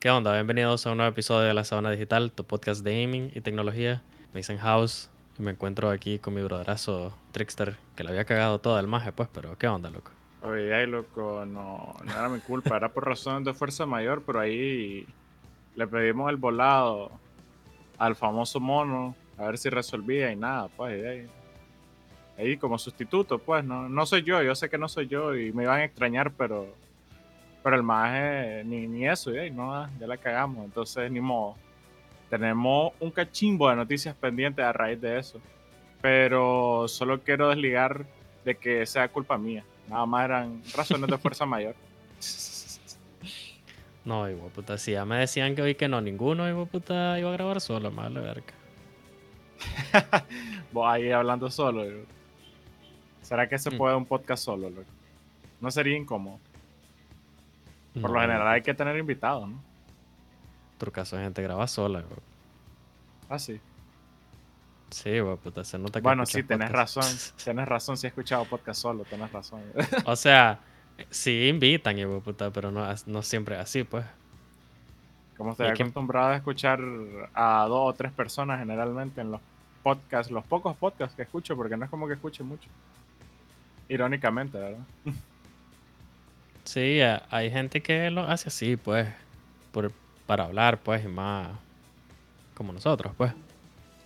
¿Qué onda? Bienvenidos a un nuevo episodio de La Sabana Digital, tu podcast de gaming y tecnología. Me dicen House y me encuentro aquí con mi brotherazo Trickster, que le había cagado todo el maje, pues, pero ¿qué onda, loco? Oye, ay, loco, no, no era mi culpa, era por razones de fuerza mayor, pero ahí le pedimos el volado al famoso mono, a ver si resolvía y nada, pues, ahí, ahí como sustituto, pues, no, no soy yo, yo sé que no soy yo y me iban a extrañar, pero pero el maje, ni, ni eso, ya, no, ya la cagamos. Entonces, ni modo. Tenemos un cachimbo de noticias pendientes a raíz de eso. Pero solo quiero desligar de que sea culpa mía. Nada más eran razones de fuerza mayor. No, hijo puta, si ya me decían que hoy que no, ninguno, hijo puta, iba a grabar solo, más la verga. Vos ahí hablando solo. ¿Será que se puede un podcast solo? Loco? No sería incómodo. Por lo general hay que tener invitados, ¿no? Otro caso gente graba sola, güey. Ah, sí. Sí, güey, puta, se nota que Bueno, sí, tenés razón. Tenés razón si he escuchado podcast solo, tenés razón. o sea, sí invitan, güey, puta, pero no, no siempre así, pues. Como estoy acostumbrado a escuchar a dos o tres personas generalmente en los podcasts, los pocos podcasts que escucho, porque no es como que escuche mucho. Irónicamente, ¿verdad? Sí, hay gente que lo hace así, pues, por, para hablar, pues, y más como nosotros, pues.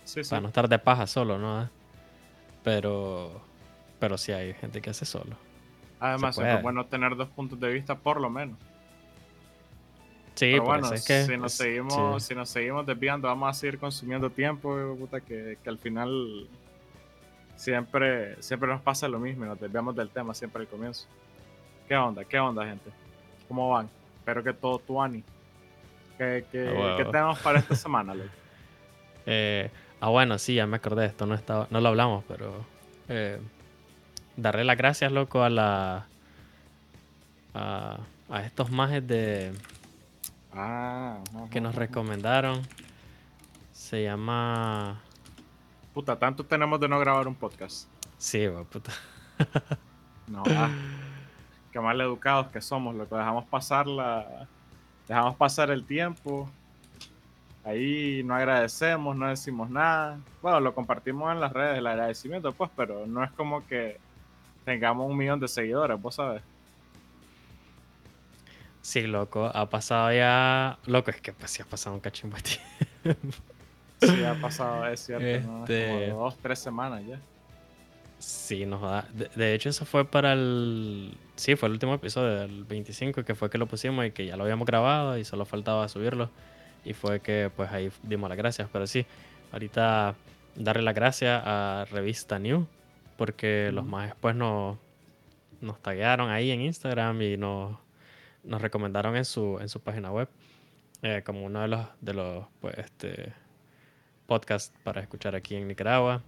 Sí, sí. Para no estar de paja solo, ¿no? Pero, pero sí hay gente que hace solo. Además, es bueno tener dos puntos de vista, por lo menos. Sí, pero bueno, es que si nos seguimos, si nos seguimos desviando, vamos a seguir consumiendo tiempo, puta, que, que, al final siempre, siempre nos pasa lo mismo y nos desviamos del tema siempre al comienzo. ¿Qué onda? ¿Qué onda, gente? ¿Cómo van? Espero que todo tuani. ¿Qué, qué, ah, ¿qué tenemos para esta semana, Luke? Eh, ah, bueno, sí, ya me acordé de esto. No, estaba, no lo hablamos, pero. Eh, darle las gracias, loco, a la. A, a estos majes de. Ah, que nos recomendaron. Se llama. Puta, tanto tenemos de no grabar un podcast. Sí, puta. no, ah que mal educados que somos, lo que dejamos pasar la, dejamos pasar el tiempo, ahí no agradecemos, no decimos nada, bueno, lo compartimos en las redes el agradecimiento, pues, pero no es como que tengamos un millón de seguidores, vos sabes. Sí, loco, ha pasado ya, loco, es que pues sí ha pasado un cachimbo Sí, ha pasado, es cierto, este... como dos, tres semanas ya. Sí, nos da. De, hecho, eso fue para el. Sí, fue el último episodio del 25, que fue que lo pusimos y que ya lo habíamos grabado y solo faltaba subirlo. Y fue que, pues ahí dimos las gracias. Pero sí, ahorita darle las gracias a Revista New, porque los más después nos, nos taguearon ahí en Instagram y nos, nos recomendaron en su, en su página web eh, como uno de los, de los pues, este, podcasts para escuchar aquí en Nicaragua.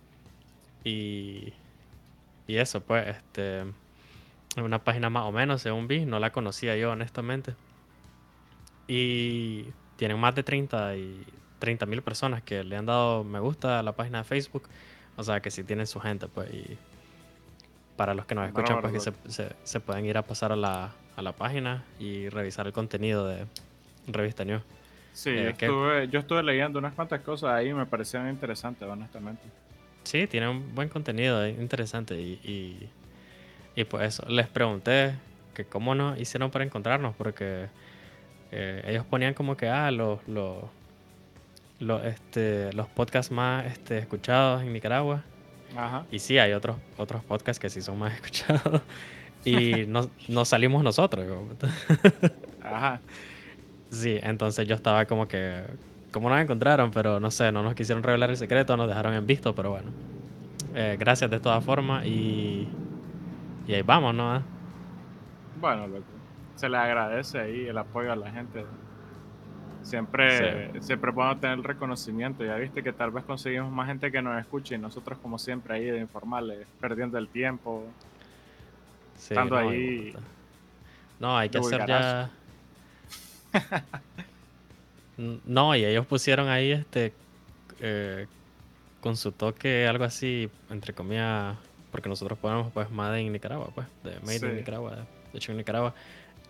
Y y eso, pues, este. Una página más o menos, según vi, no la conocía yo, honestamente. Y tienen más de 30 y mil personas que le han dado me gusta a la página de Facebook. O sea que si tienen su gente, pues. Y para los que nos escuchan, pues que se, se, pueden ir a pasar a la, a la página y revisar el contenido de Revista News. Sí, yo, eh, estuve, yo estuve leyendo unas cuantas cosas ahí y me parecieron interesantes, honestamente. Sí, tiene un buen contenido, interesante. Y, y, pues eso, les pregunté que cómo nos hicieron para encontrarnos, porque eh, ellos ponían como que, ah, los, los, los, este, los podcasts más este, escuchados en Nicaragua. Ajá. Y sí, hay otros, otros podcasts que sí son más escuchados. Y no, no salimos nosotros. Ajá. Sí, entonces yo estaba como que cómo nos encontraron, pero no sé, no nos quisieron revelar el secreto, nos dejaron en visto, pero bueno. Eh, gracias de todas formas y, y ahí vamos, ¿no? Bueno, se le agradece ahí el apoyo a la gente. Siempre, siempre podemos tener el reconocimiento. Ya viste que tal vez conseguimos más gente que nos escuche y nosotros, como siempre, ahí de informarles, perdiendo el tiempo. estando ahí. No, hay que hacer ya. No, y ellos pusieron ahí este eh, con su toque algo así, entre comillas, porque nosotros ponemos pues Made en Nicaragua, pues, de Made in Nicaragua, de hecho en Nicaragua.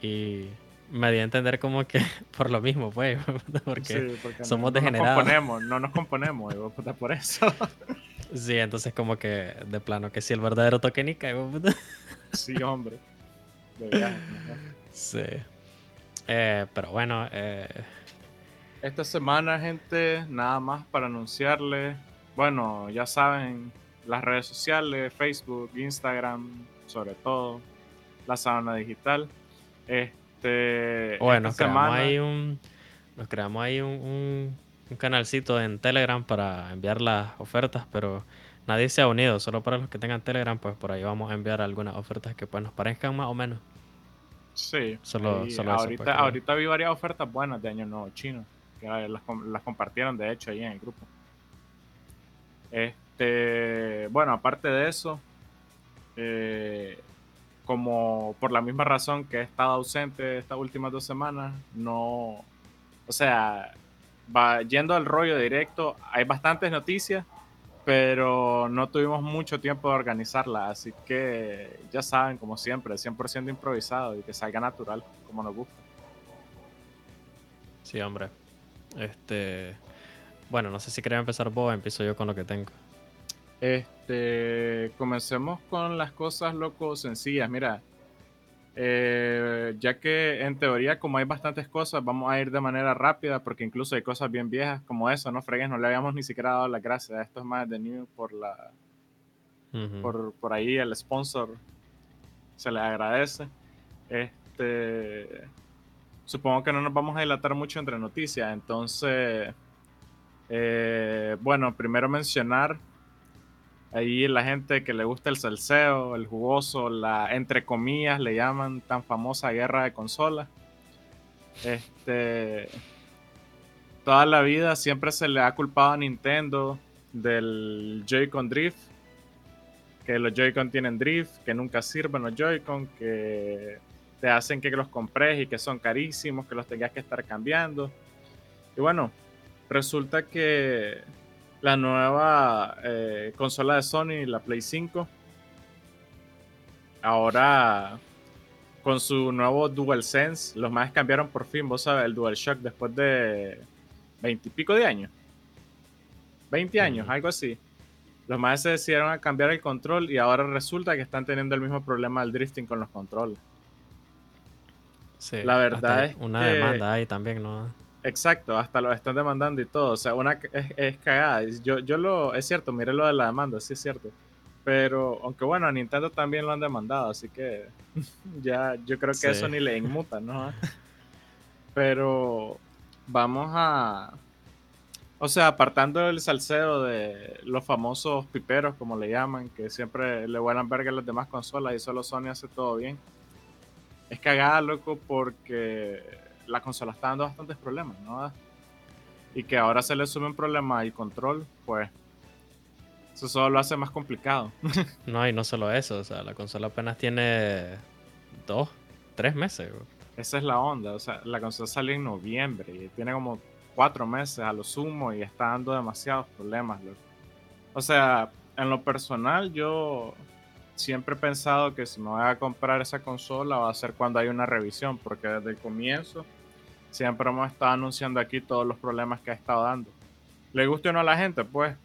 Y me dio a entender como que por lo mismo, pues, porque, somos no, degenerados. No nos componemos, no nos componemos, y por eso. Sí, entonces como que de plano que si el verdadero tokenica, Sí, hombre. Sí. Eh, pero bueno, eh... esta semana, gente, nada más para anunciarle. Bueno, ya saben, las redes sociales, Facebook, Instagram, sobre todo, la sábana digital. Este, bueno, esta semana... ahí un, nos creamos ahí un, un, canalcito en Telegram para enviar las ofertas, pero nadie se ha unido, solo para los que tengan Telegram, pues por ahí vamos a enviar algunas ofertas que pues nos parezcan más o menos. Sí, solo, solo ahorita, pues, ahorita vi varias ofertas buenas de Año Nuevo Chino, que las, las compartieron de hecho ahí en el grupo. Este, bueno, aparte de eso, eh, como por la misma razón que he estado ausente estas últimas dos semanas, no, o sea, va yendo al rollo directo, hay bastantes noticias, pero no tuvimos mucho tiempo de organizarla, así que ya saben, como siempre, 100% improvisado y que salga natural, como nos gusta. Sí, hombre. Este, bueno, no sé si quería empezar vos, empiezo yo con lo que tengo. Este, comencemos con las cosas loco sencillas. Mira, eh, ya que en teoría, como hay bastantes cosas, vamos a ir de manera rápida, porque incluso hay cosas bien viejas como eso, ¿no? Fregues, no le habíamos ni siquiera dado las gracias. Esto es más de New por la. por, por ahí el sponsor se le agradece. Este. Supongo que no nos vamos a dilatar mucho entre noticias, entonces. Eh, bueno, primero mencionar Ahí la gente que le gusta el salseo, el jugoso, la entre comillas le llaman tan famosa guerra de consolas. Este, toda la vida siempre se le ha culpado a Nintendo del Joy-Con Drift, que los Joy-Con tienen drift, que nunca sirven los Joy-Con, que te hacen que los compres y que son carísimos, que los tengas que estar cambiando. Y bueno, resulta que la nueva eh, consola de Sony, la Play 5. Ahora con su nuevo DualSense, los más cambiaron por fin, vos sabes, el DualShock después de veintipico de años. 20 años, algo así. Los más se decidieron a cambiar el control y ahora resulta que están teniendo el mismo problema del drifting con los controles. Sí, la verdad es una demanda ahí también, ¿no? Exacto, hasta lo están demandando y todo. O sea, una es, cagada. Yo, yo lo, es cierto, mire lo de la demanda, sí es cierto. Pero, aunque bueno, a Nintendo también lo han demandado, así que ya yo creo que eso ni le inmuta, ¿no? Pero vamos a. O sea, apartando el salseo de los famosos piperos, como le llaman, que siempre le vuelan verga a las demás consolas y solo Sony hace todo bien. Es cagada, loco, porque la consola está dando bastantes problemas, ¿no? Y que ahora se le sube un problema y control, pues eso solo lo hace más complicado. no, y no solo eso, o sea, la consola apenas tiene dos, tres meses. Esa es la onda, o sea, la consola salió en noviembre y tiene como cuatro meses a lo sumo y está dando demasiados problemas. O sea, en lo personal yo siempre he pensado que si me voy a comprar esa consola va a ser cuando hay una revisión, porque desde el comienzo siempre hemos estado anunciando aquí todos los problemas que ha estado dando. Le guste o no a la gente, pues,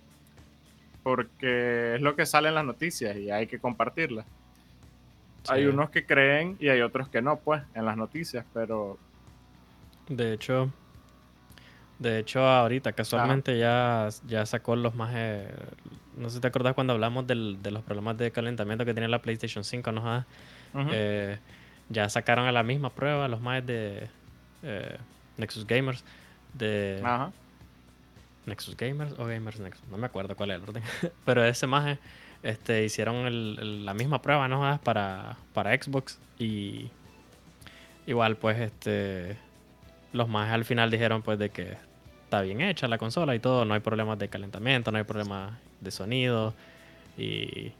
porque es lo que sale en las noticias y hay que compartirlas. Hay unos que creen y hay otros que no, pues, en las noticias, pero... De hecho, de hecho ahorita casualmente ya, ya sacó los más... Eh, no sé si te acuerdas cuando hablamos de los problemas de calentamiento que tiene la PlayStation 5, ¿no? Eh, ya sacaron a la misma prueba los más de eh, Nexus Gamers. De Nexus Gamers o Gamers Nexus, no me acuerdo cuál es el orden. Pero ese maje este, hicieron la misma prueba, ¿no? Para, para Xbox y igual pues este los más al final dijeron pues de que está bien hecha la consola y todo, no hay problemas de calentamiento, no hay problemas de sonido y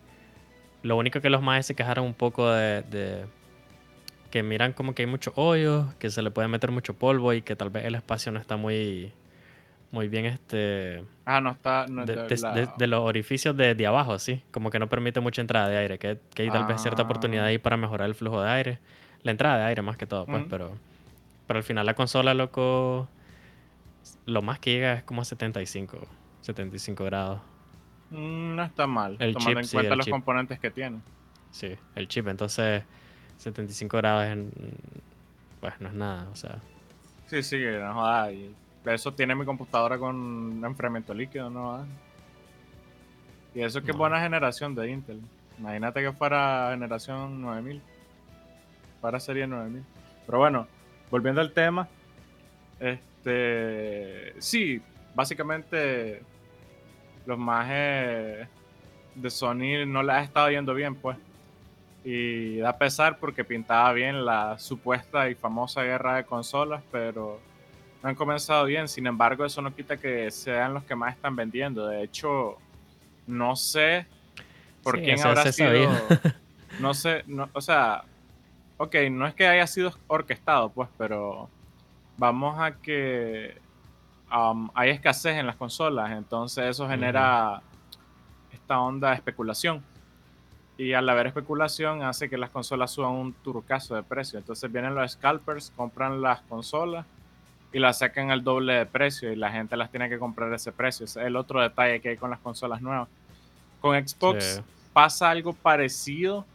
lo único que los más se quejaron un poco de que miran como que hay mucho hoyo, que se le puede meter mucho polvo y que tal vez el espacio no está muy muy bien este ah no está de, los orificios de, de, abajo sí como que no permite mucha entrada de aire que, que hay tal vez cierta oportunidad ahí para mejorar el flujo de aire la entrada de aire más que todo pues pero Pero al final la consola, loco, lo más que llega es como a 75, 75 grados. Mm, no está mal, El tomando chip, en cuenta los chip. componentes que tiene. Sí, el chip. Entonces, 75 grados en, pues no es nada, o sea. Sí, sí, que no jodas. y Eso tiene mi computadora con enfriamiento líquido, no jodas. Y eso que es No. buena generación de Intel. Imagínate que fuera generación 9000. Para serie 9000. Pero bueno, volviendo al tema. Este. Sí, básicamente. Los mages de Sony no les ha estado yendo bien, pues. Y da pesar porque pintaba bien la supuesta y famosa guerra de consolas, pero no han comenzado bien. Sin embargo, eso no quita que sean los que más están vendiendo. De hecho, no sé por Sí, quién eso habrá sido. No sé, no, o sea, ok, no es que haya sido orquestado, pues, pero vamos a que um, hay escasez en las consolas, entonces eso genera esta onda de especulación. Y al haber especulación hace que las consolas suban un turcazo de precio. Entonces vienen los scalpers, compran las consolas y las sacan al doble de precio y la gente las tiene que comprar a ese precio. Ese es el otro detalle que hay con las consolas nuevas. Con Xbox Sí. pasa algo parecido,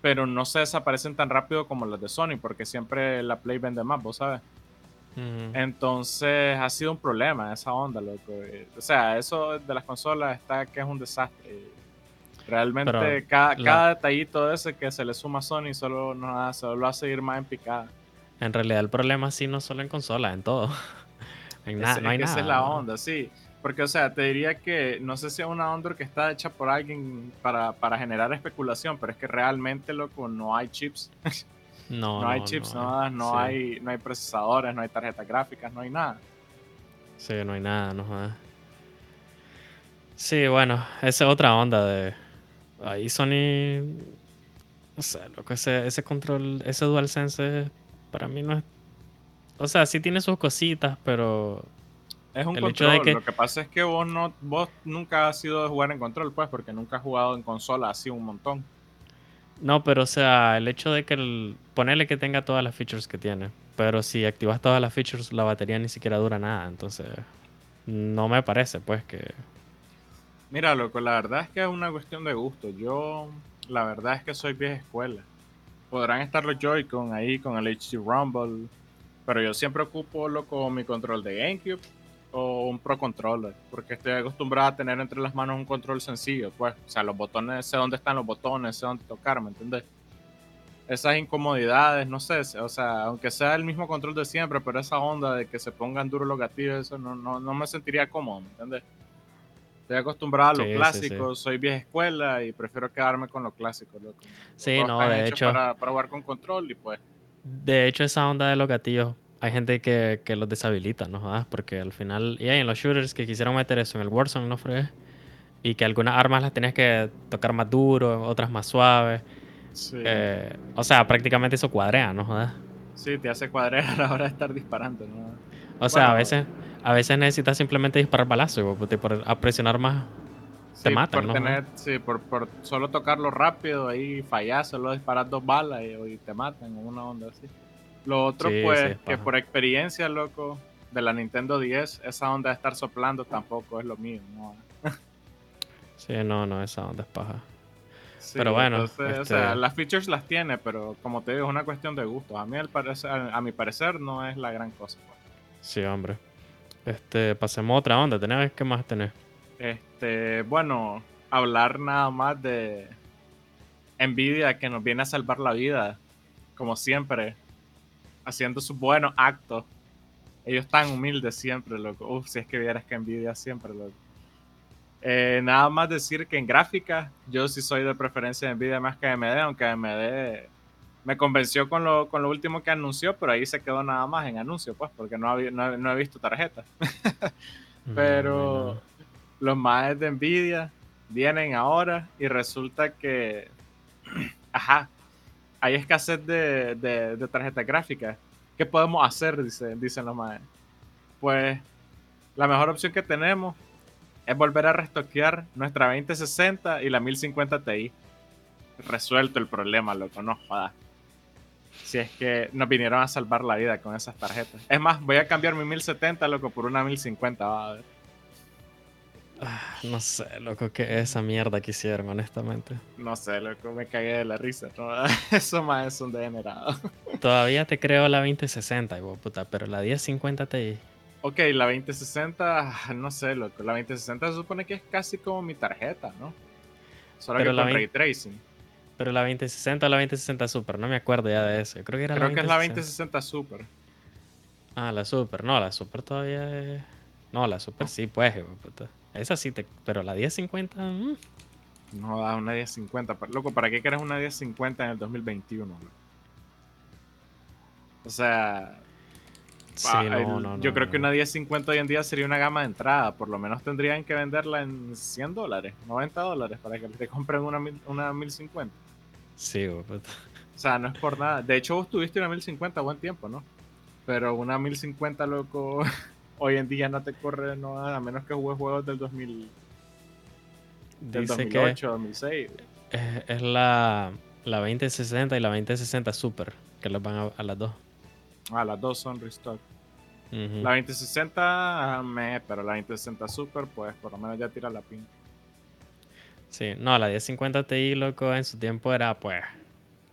pero no se desaparecen tan rápido como las de Sony, porque siempre la Play vende más, vos sabes. Entonces ha sido un problema esa onda, loco. O sea, eso de las consolas está que es un desastre. Realmente Pero cada, la- cada detallito ese que se le suma a Sony solo, nos hace, solo lo hace ir más en picada. En realidad el problema sí no solo en consolas, en todo. En no hay que nada. esa es la onda, sí. Porque, o sea, te diría que no sé si es una onda que está hecha por alguien para, para generar especulación, pero es que realmente, loco, no hay chips. No, No, hay chips, no, no, sí. hay, no hay procesadores, no hay tarjetas gráficas, no hay nada. Sí, no hay nada, no jodas. Sí, bueno, esa es otra onda de. Ahí Sony. No sé, loco, ese, ese control, ese DualSense para mí no es. O sea, sí tiene sus cositas, pero. Es un El hecho control. de que- Lo que pasa es que vos no, vos nunca has sido de jugar en control, pues, porque nunca has jugado en consola así un montón. No, pero o sea, el hecho de que el. Ponerle que tenga todas las features que tiene. Pero si activas todas las features, la batería ni siquiera dura nada. Entonces. No me parece, pues, que. Mira, loco, la verdad es que es una cuestión de gusto. Yo, la verdad es que soy vieja escuela. Podrán estar los Joy-Con ahí con el HD Rumble, pero yo siempre ocupo, loco, mi control de GameCube o un Pro Controller, porque estoy acostumbrado a tener entre las manos un control sencillo, pues. O sea, los botones, sé dónde están los botones, sé dónde tocar, ¿me entendés? Esas incomodidades, no sé, o sea, aunque sea el mismo control de siempre, pero esa onda de que se pongan duros los gatillos, eso no, no, no me sentiría cómodo, ¿me entendés? Estoy acostumbrado a lo Sí, sí, clásico, soy vieja escuela y prefiero quedarme con lo clásico, loco. Sí, no, de hecho. Para, para jugar con control y pues. De hecho, esa onda de los gatillos, hay gente que, que los deshabilita, ¿no? jodas? Porque al final, y hay en los shooters que quisieron meter eso en el Warzone, ¿no, fregué? Y que algunas armas las tenías que tocar más duro, otras más suaves. Sí, Eh, o sea, prácticamente eso cuadrea, ¿no? jodas? sí, te hace cuadrar a la hora de estar disparando, ¿no? O sea, a Bueno. A veces necesitas simplemente disparar balazos, y por a presionar más. Te Sí, matan, por ¿no? tener, sí, por, por solo tocarlo rápido, ahí fallar, solo disparar dos balas y, y te matan, o una onda así. Lo otro, Sí, pues, sí, que por experiencia, loco, de la Nintendo 10, esa onda de estar soplando tampoco es lo mío, ¿no? Sí, no, no, esa onda es paja. Sí, Pero bueno, entonces, o este- sea, las features las tiene, pero como te digo, es una cuestión de gusto. A mí, al parecer, a, a mi parecer, no es la gran cosa. pues. Sí, hombre. Este, pasemos a otra onda. ¿Tenés qué más tenés? Este, bueno, hablar nada más de Nvidia que nos viene a salvar la vida, como siempre, haciendo sus buenos actos. Ellos tan humildes siempre, loco. Uf, si es que vieras que Nvidia siempre, loco. Eh, nada más decir que en gráfica, yo sí soy de preferencia de Nvidia más que AMD, aunque AMD me convenció con lo, con lo último que anunció, pero ahí se quedó nada más en anuncio, pues, porque no, había- no, he- no he visto tarjeta. Pero los más de Nvidia vienen ahora y resulta que, ajá, hay escasez de, de, de tarjetas gráficas. ¿Qué podemos hacer? Dice, dicen los más. Pues la mejor opción que tenemos es volver a restoquear nuestra 2060 y la 1050 Ti. Resuelto el problema, loco, no jodas. Si es que nos vinieron a salvar la vida con esas tarjetas. Es más, voy a cambiar mi 1070, loco, por una 1050. Va a ver. Ah, no sé, loco, qué esa mierda que hicieron, honestamente. No sé, loco, me cagué de la risa. ¿no? Eso más es un degenerado. Todavía te creo la 2060, hijo puta, pero la 1050 Ti. Ok, la 2060, no sé, loco. La 2060 se supone que es casi como mi tarjeta, ¿no? Solo Pero que la con 20 ray tracing. Pero la 2060 o la 2060 Super, no me acuerdo ya de eso. Yo creo que era Creo la que es la 2060. 2060 Super. Ah, la Super. No, la Super todavía es... No, la Super sí, pues, puta. Esa sí te... Pero la 1050... mm, No da una 1050. pero, Loco, ¿para qué quieres una 1050 en el 2021? loco? O sea, Sí, ah, no, el- no, no. yo creo que una 1050 hoy en día sería una gama de entrada. Por lo menos tendrían que venderla en 100 dólares, 90 dólares, para que te compren una, mil- una 1050. Sí. O sea, no es por nada. De hecho, vos tuviste una 1050 a buen tiempo, ¿no? Pero una 1050, loco, hoy en día no te corre, no, a menos que juegues juegos del 2000, del Dice que 2008, 2006. es, es la, la 2060 y la 2060 Super, que las van a, a las dos. Ah, las dos son restock. Ujú. La 2060, ah, me, pero la 2060 Super, pues por lo menos ya tira la pinta. Sí, no, la 1050 Ti, loco, en su tiempo era, pues,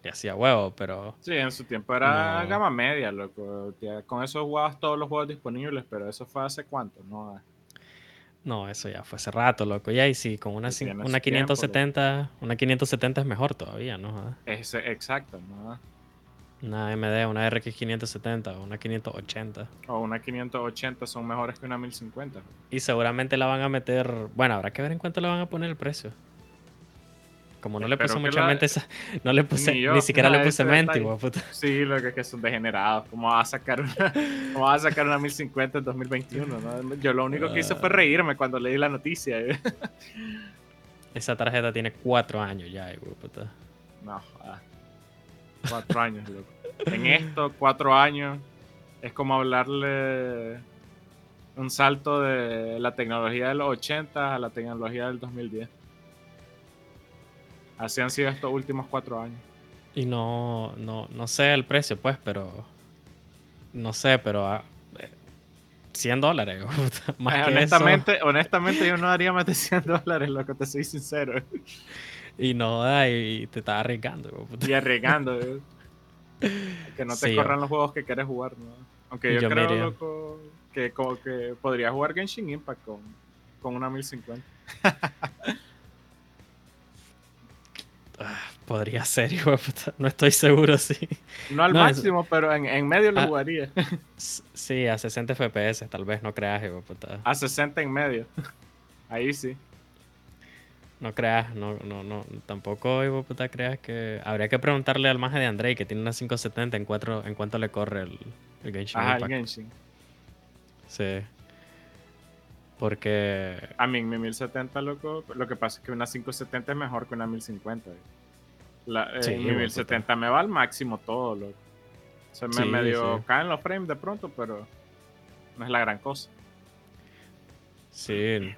le hacía huevo, pero... Sí, en su tiempo era No. gama media, loco. Ya Con eso jugabas todos los juegos disponibles, pero eso fue hace cuánto, ¿no? No, eso ya fue hace rato, loco. Ya, y sí, con una, una su tiempo, 570, una 570 es mejor todavía, ¿no? Joda. Ese, exacto, ¿no? Una AMD, una RX 570 o una 580. O una 580 son mejores que una 1050. Y seguramente la van a meter. Bueno, habrá que ver en cuánto le van a poner el precio. Como no le puse mucha la- mente, esa- no le puse, Ni ni, siquiera le puse mente, de puta. Sí, lo que es que son degenerados. ¿Cómo vas a sacar una, cómo vas a sacar una 1050 en 2021? ¿no? Yo lo único que hice fue Ah. reírme cuando leí la noticia. Esa tarjeta tiene cuatro años ya, de puta. No. Cuatro años, loco. En esto, cuatro años, es como hablarle un salto de la tecnología de los 80 a la tecnología del 2010. Así han sido estos últimos cuatro años. Y no, no, no sé el precio, pues, pero. No sé, pero. ah, eh, 100 dólares, hijo de puta. Más Eh, que honestamente, honestamente, yo no daría más de 100 dólares, loco, te soy sincero. Y no, y te estás arriesgando. Y arriesgando, eh. Que no te Sí, corran yo- los juegos que quieres jugar, ¿no? Aunque yo, Yo creo, loco, que como que podría jugar Genshin Impact con, con una 1050. Ah, Podría ser, hijo de puta. No estoy seguro, sí. No al No, es- máximo, pero en, en medio lo Ah. jugaría. Sí, a 60 FPS, tal vez, no creas, hijo de puta. A 60 en medio. Ahí sí. No creas, no, no, no, tampoco, hijo de puta, creas que... Habría que preguntarle al maje de Andrei, que tiene una 570, en, cuatro, en cuánto le corre el, el Genshin Ajá, el. Genshin. Sí. Porque... A mí, mi 1070, loco, lo que pasa es que una 570 es mejor que una 1050. eh. La, eh, Sí, mi bueno, 1070 me va al máximo todo, loco. Se me Sí, medio sí. caen los frames de pronto, pero no es la gran cosa. Sí,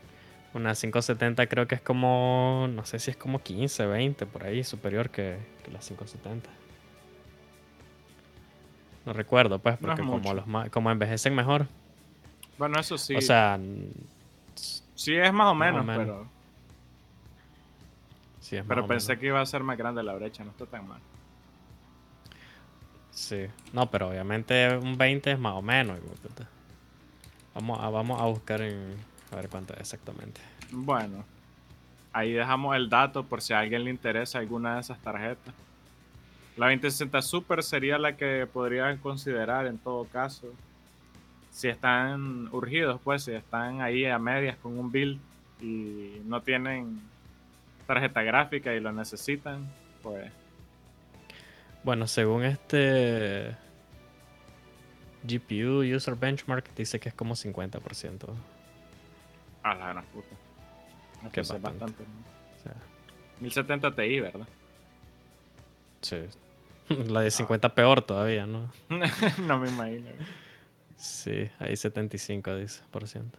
una 570 creo que es como, no sé si es como 15, 20, por ahí, superior que, que la 570. No recuerdo, pues, No es porque como, mucho. los como envejecen mejor. Bueno, eso sí. O sea, sí es más o más o menos, pero, sí, es más pero o pensé menos. que iba a ser más grande la brecha, no está tan mal. Sí, no, pero obviamente un 20 es más o menos. Vamos a, vamos a buscar en, a ver cuánto es exactamente. Bueno, ahí dejamos el dato por si a alguien le interesa alguna de esas tarjetas. La 2060 Super sería la que podrían considerar en todo caso. Si están urgidos, pues, si están ahí a medias con un build y no tienen tarjeta gráfica y lo necesitan, pues Bueno, según este GPU User Benchmark, dice que es como 50%. a la gran puta. Es Que es bastante. bastante. ¿no? O sea, 1070 Ti, ¿verdad? sí. La de 50 peor todavía, ¿no? no me imagino. Sí, ahí 75 dice, por ciento.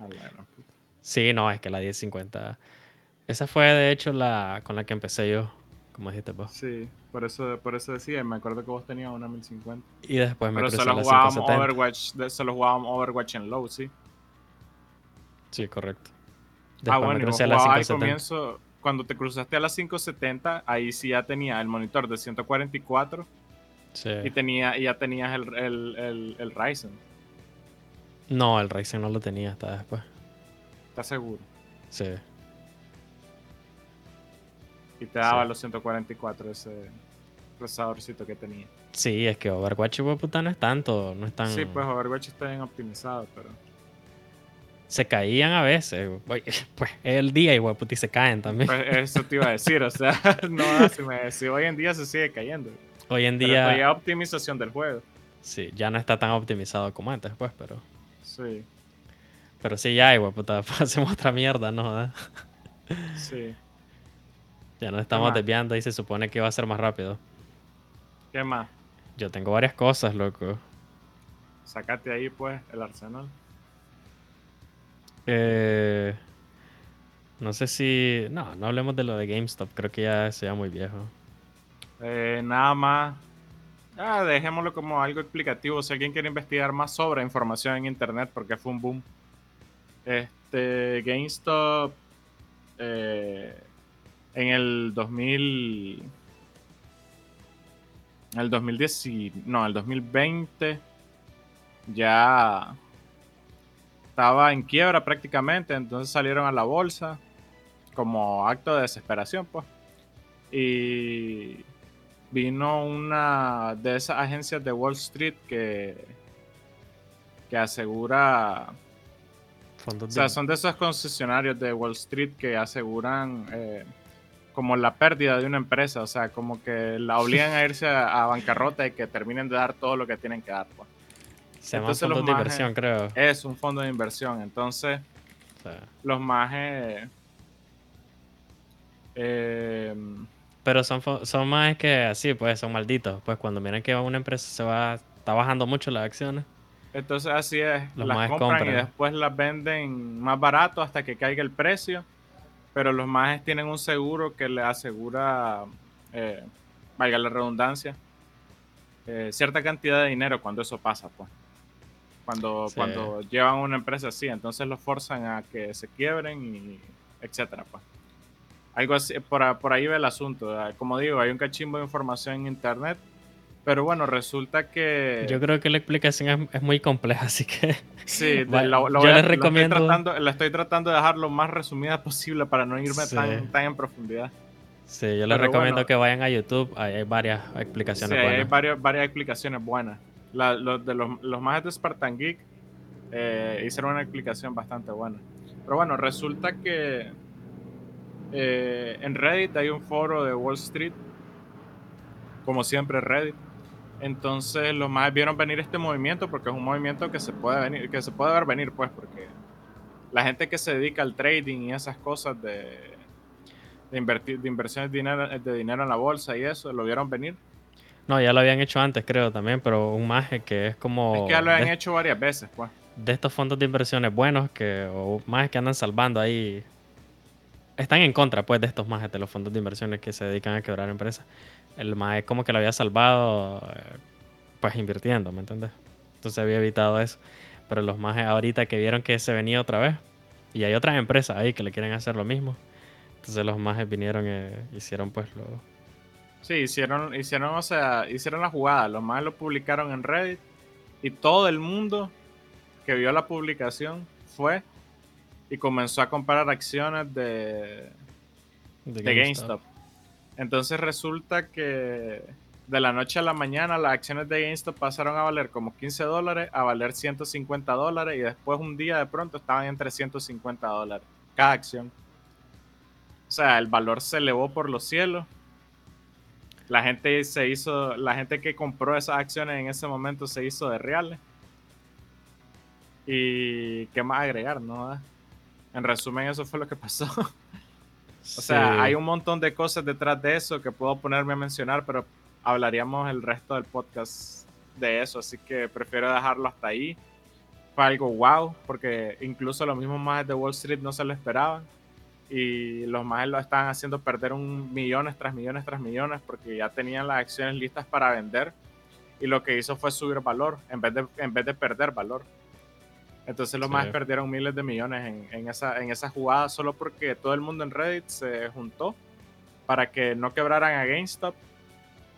A la gran puta. Sí, no, es que la 1050. Esa fue de hecho la con la que empecé yo como dijiste vos. Sí, por eso, por eso decía, me acuerdo que vos tenías una 1050. Y después me Pero crucé solo la jugábamos 570. Overwatch, solo jugábamos Overwatch en low, sí. Sí, correcto. ah, Después bueno, me y vos crucé a la al 570. comienzo, cuando te cruzaste a la 570, ahí sí ya tenía el monitor de 144 Sí. y, tenía, y ya tenías el, el, el, el Ryzen. No, el Ryzen no lo tenía hasta después. ¿Estás seguro? Sí. Y te daba Sí. los 144 ese procesadorcito que tenía. Sí, es que Overwatch, de puta, no es tanto. No es tan... Sí, pues Overwatch está bien optimizado, pero... Se caían a veces. Pues es el día, igual, puta, y se caen también. Pues eso te iba a decir, o sea, no, si, me, si hoy en día se sigue cayendo. Hoy en Pero día, ya es optimización del juego. sí, ya no está tan optimizado como antes, pues, pero... Sí, Pero sí, ya, igual, puta, hacemos otra mierda, ¿no? sí. Ya nos estamos desviando y se supone que va a ser más rápido. ¿Qué más? Yo tengo varias cosas, loco. Sacate ahí, pues, el arsenal. Eh, no sé si... No, no hablemos de lo de GameStop. Creo que ya sea muy viejo. Eh, nada más. Ah, dejémoslo como algo explicativo. Si alguien quiere investigar más sobre información en internet, porque fue un boom. Este, GameStop eh, en el 2000. En el 2010, y- no, el 2020 ya estaba en quiebra prácticamente, entonces salieron a la bolsa como acto de desesperación, pues. Y vino una de esas agencias de Wall Street que, que asegura, Fondos o sea, de- son de esos concesionarios de Wall Street que aseguran eh, como la pérdida de una empresa, o sea, como que la obligan a irse a, a bancarrota y que terminen de dar todo lo que tienen que dar. Pues. se los fondos de majes- inversión, creo. Es un fondo de inversión, entonces O sea, los más... eh, pero son, son más que así, pues, son malditos. Pues cuando miran que una empresa se va... Está bajando mucho las acciones. Entonces así es, Los las maes compran, y compran. después las venden más barato hasta que caiga el precio, pero los majes tienen un seguro que le asegura, eh, valga la redundancia, eh, cierta cantidad de dinero cuando eso pasa, pues. Cuando, Sí. cuando llevan una empresa así, entonces los forzan a que se quiebren y etcétera, pues. Algo así, por, por ahí va el asunto. Como digo, hay un cachimbo de información en internet, pero bueno, resulta que... Yo creo que la explicación es, es muy compleja, así que... Sí, yo les lo estoy recomiendo- tratando- la estoy tratando de dejar lo más resumida posible para no irme Sí. tan, tan en profundidad. Sí, yo les Pero recomiendo bueno. que vayan a YouTube. Ahí hay varias Sí, explicaciones hay buenas. varios- varias explicaciones buenas. La- los, de los, los más de Spartan Geek eh, hicieron una explicación bastante buena. Pero bueno, resulta que eh, en Reddit hay un foro de Wall Street, como siempre Reddit. Entonces los más vieron venir este movimiento porque es un movimiento que se puede venir, que se puede ver venir, pues, porque la gente que se dedica al trading y esas cosas de, de invertir, de inversiones de dinero, de dinero en la bolsa y eso, lo vieron venir. No, ya lo habían hecho antes, creo, también, pero un maje que es como... Es que ya lo han de, hecho varias veces, pues. de estos fondos de inversiones buenos que, o más que andan salvando ahí, están en contra, pues, de estos majes de los fondos de inversiones que se dedican a quebrar empresas. El maje como que lo había salvado, eh, pues, invirtiendo, ¿me entiendes? Entonces había evitado eso. Pero los majes ahorita que vieron que se venía otra vez, y hay otras empresas ahí que le quieren hacer lo mismo, entonces los majes vinieron e hicieron, pues, lo... Sí, hicieron, hicieron, o sea, hicieron la jugada. Los más lo publicaron en Reddit y todo el mundo que vio la publicación fue y comenzó a comprar acciones de, de de GameStop. Entonces resulta que de la noche a la mañana las acciones de GameStop pasaron a valer como 15 dólares a valer 150 dólares y después un día de pronto estaban en 350 dólares cada acción. O sea, el valor se elevó por los cielos. La gente se hizo, la gente que compró esas acciones en ese momento se hizo de reales. Y qué más agregar, ¿no? En resumen, eso fue lo que pasó. O sea, hay un montón de cosas detrás de eso que puedo ponerme a mencionar, pero hablaríamos el resto del podcast de eso, así que prefiero dejarlo hasta ahí. Fue algo wow, porque incluso los mismos más de Wall Street no se lo esperaban. y los más lo estaban haciendo perder un millones tras millones tras millones porque ya tenían las acciones listas para vender y lo que hizo fue subir valor en vez de, en vez de perder valor. Entonces los más perdieron miles de millones en, esa, en esa jugada solo porque todo el mundo en Reddit se juntó para que no quebraran a GameStop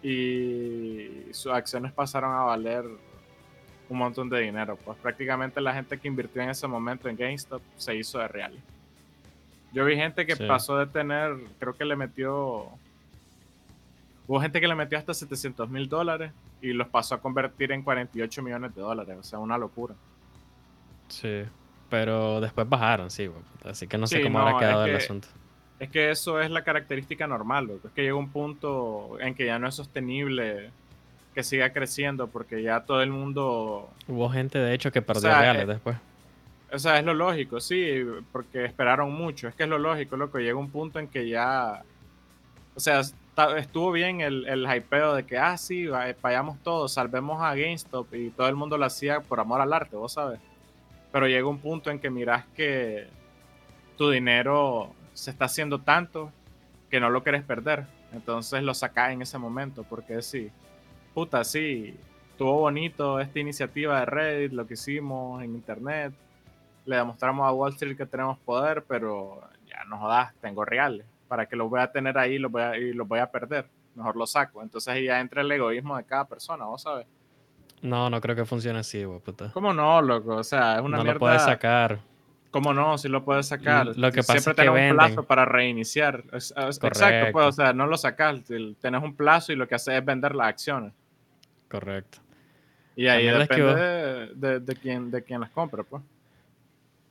y sus acciones pasaron a valer un montón de dinero. Pues prácticamente la gente que invirtió en ese momento en GameStop se hizo de real. Yo vi gente que pasó de tener, creo que le metió, hubo gente que le metió hasta 700 mil dólares y los pasó a convertir en 48 millones de dólares, o sea, una locura. Sí, pero después bajaron, sí, así que no sé cómo habrá quedado el asunto. Es que eso es la característica normal, es que llega un punto en que ya no es sostenible que siga creciendo porque ya todo el mundo... Hubo gente, de hecho, que perdió reales eh, después. O sea, es lo lógico, sí, porque esperaron mucho. Es que es lo lógico, loco. Llega un punto en que ya. O sea, estuvo bien el, el hypeo de que, ah, sí, vayamos todos, salvemos a GameStop y todo el mundo lo hacía por amor al arte, vos sabes. Pero llega un punto en que miras que tu dinero se está haciendo tanto que no lo quieres perder. Entonces lo sacas en ese momento, porque sí, puta, sí, estuvo bonito esta iniciativa de Reddit, lo que hicimos en internet le demostramos a Wall Street que tenemos poder, pero ya no jodas, tengo reales. Para que los voy a tener ahí los voy a, los voy a perder. Mejor los saco. Entonces ahí ya entra el egoísmo de cada persona, vos sabes. No, no creo que funcione así, puta. ¿Cómo no, loco? O sea, es una no lo puedes sacar. ¿Cómo no? Si lo puedes sacar. Lo que pasa Siempre es que un plazo para reiniciar. exacto, pues, o sea, no lo sacas. Tenés un plazo y lo que haces es vender las acciones. Correcto. Y ahí depende de, de, quién, de quién las compra, pues.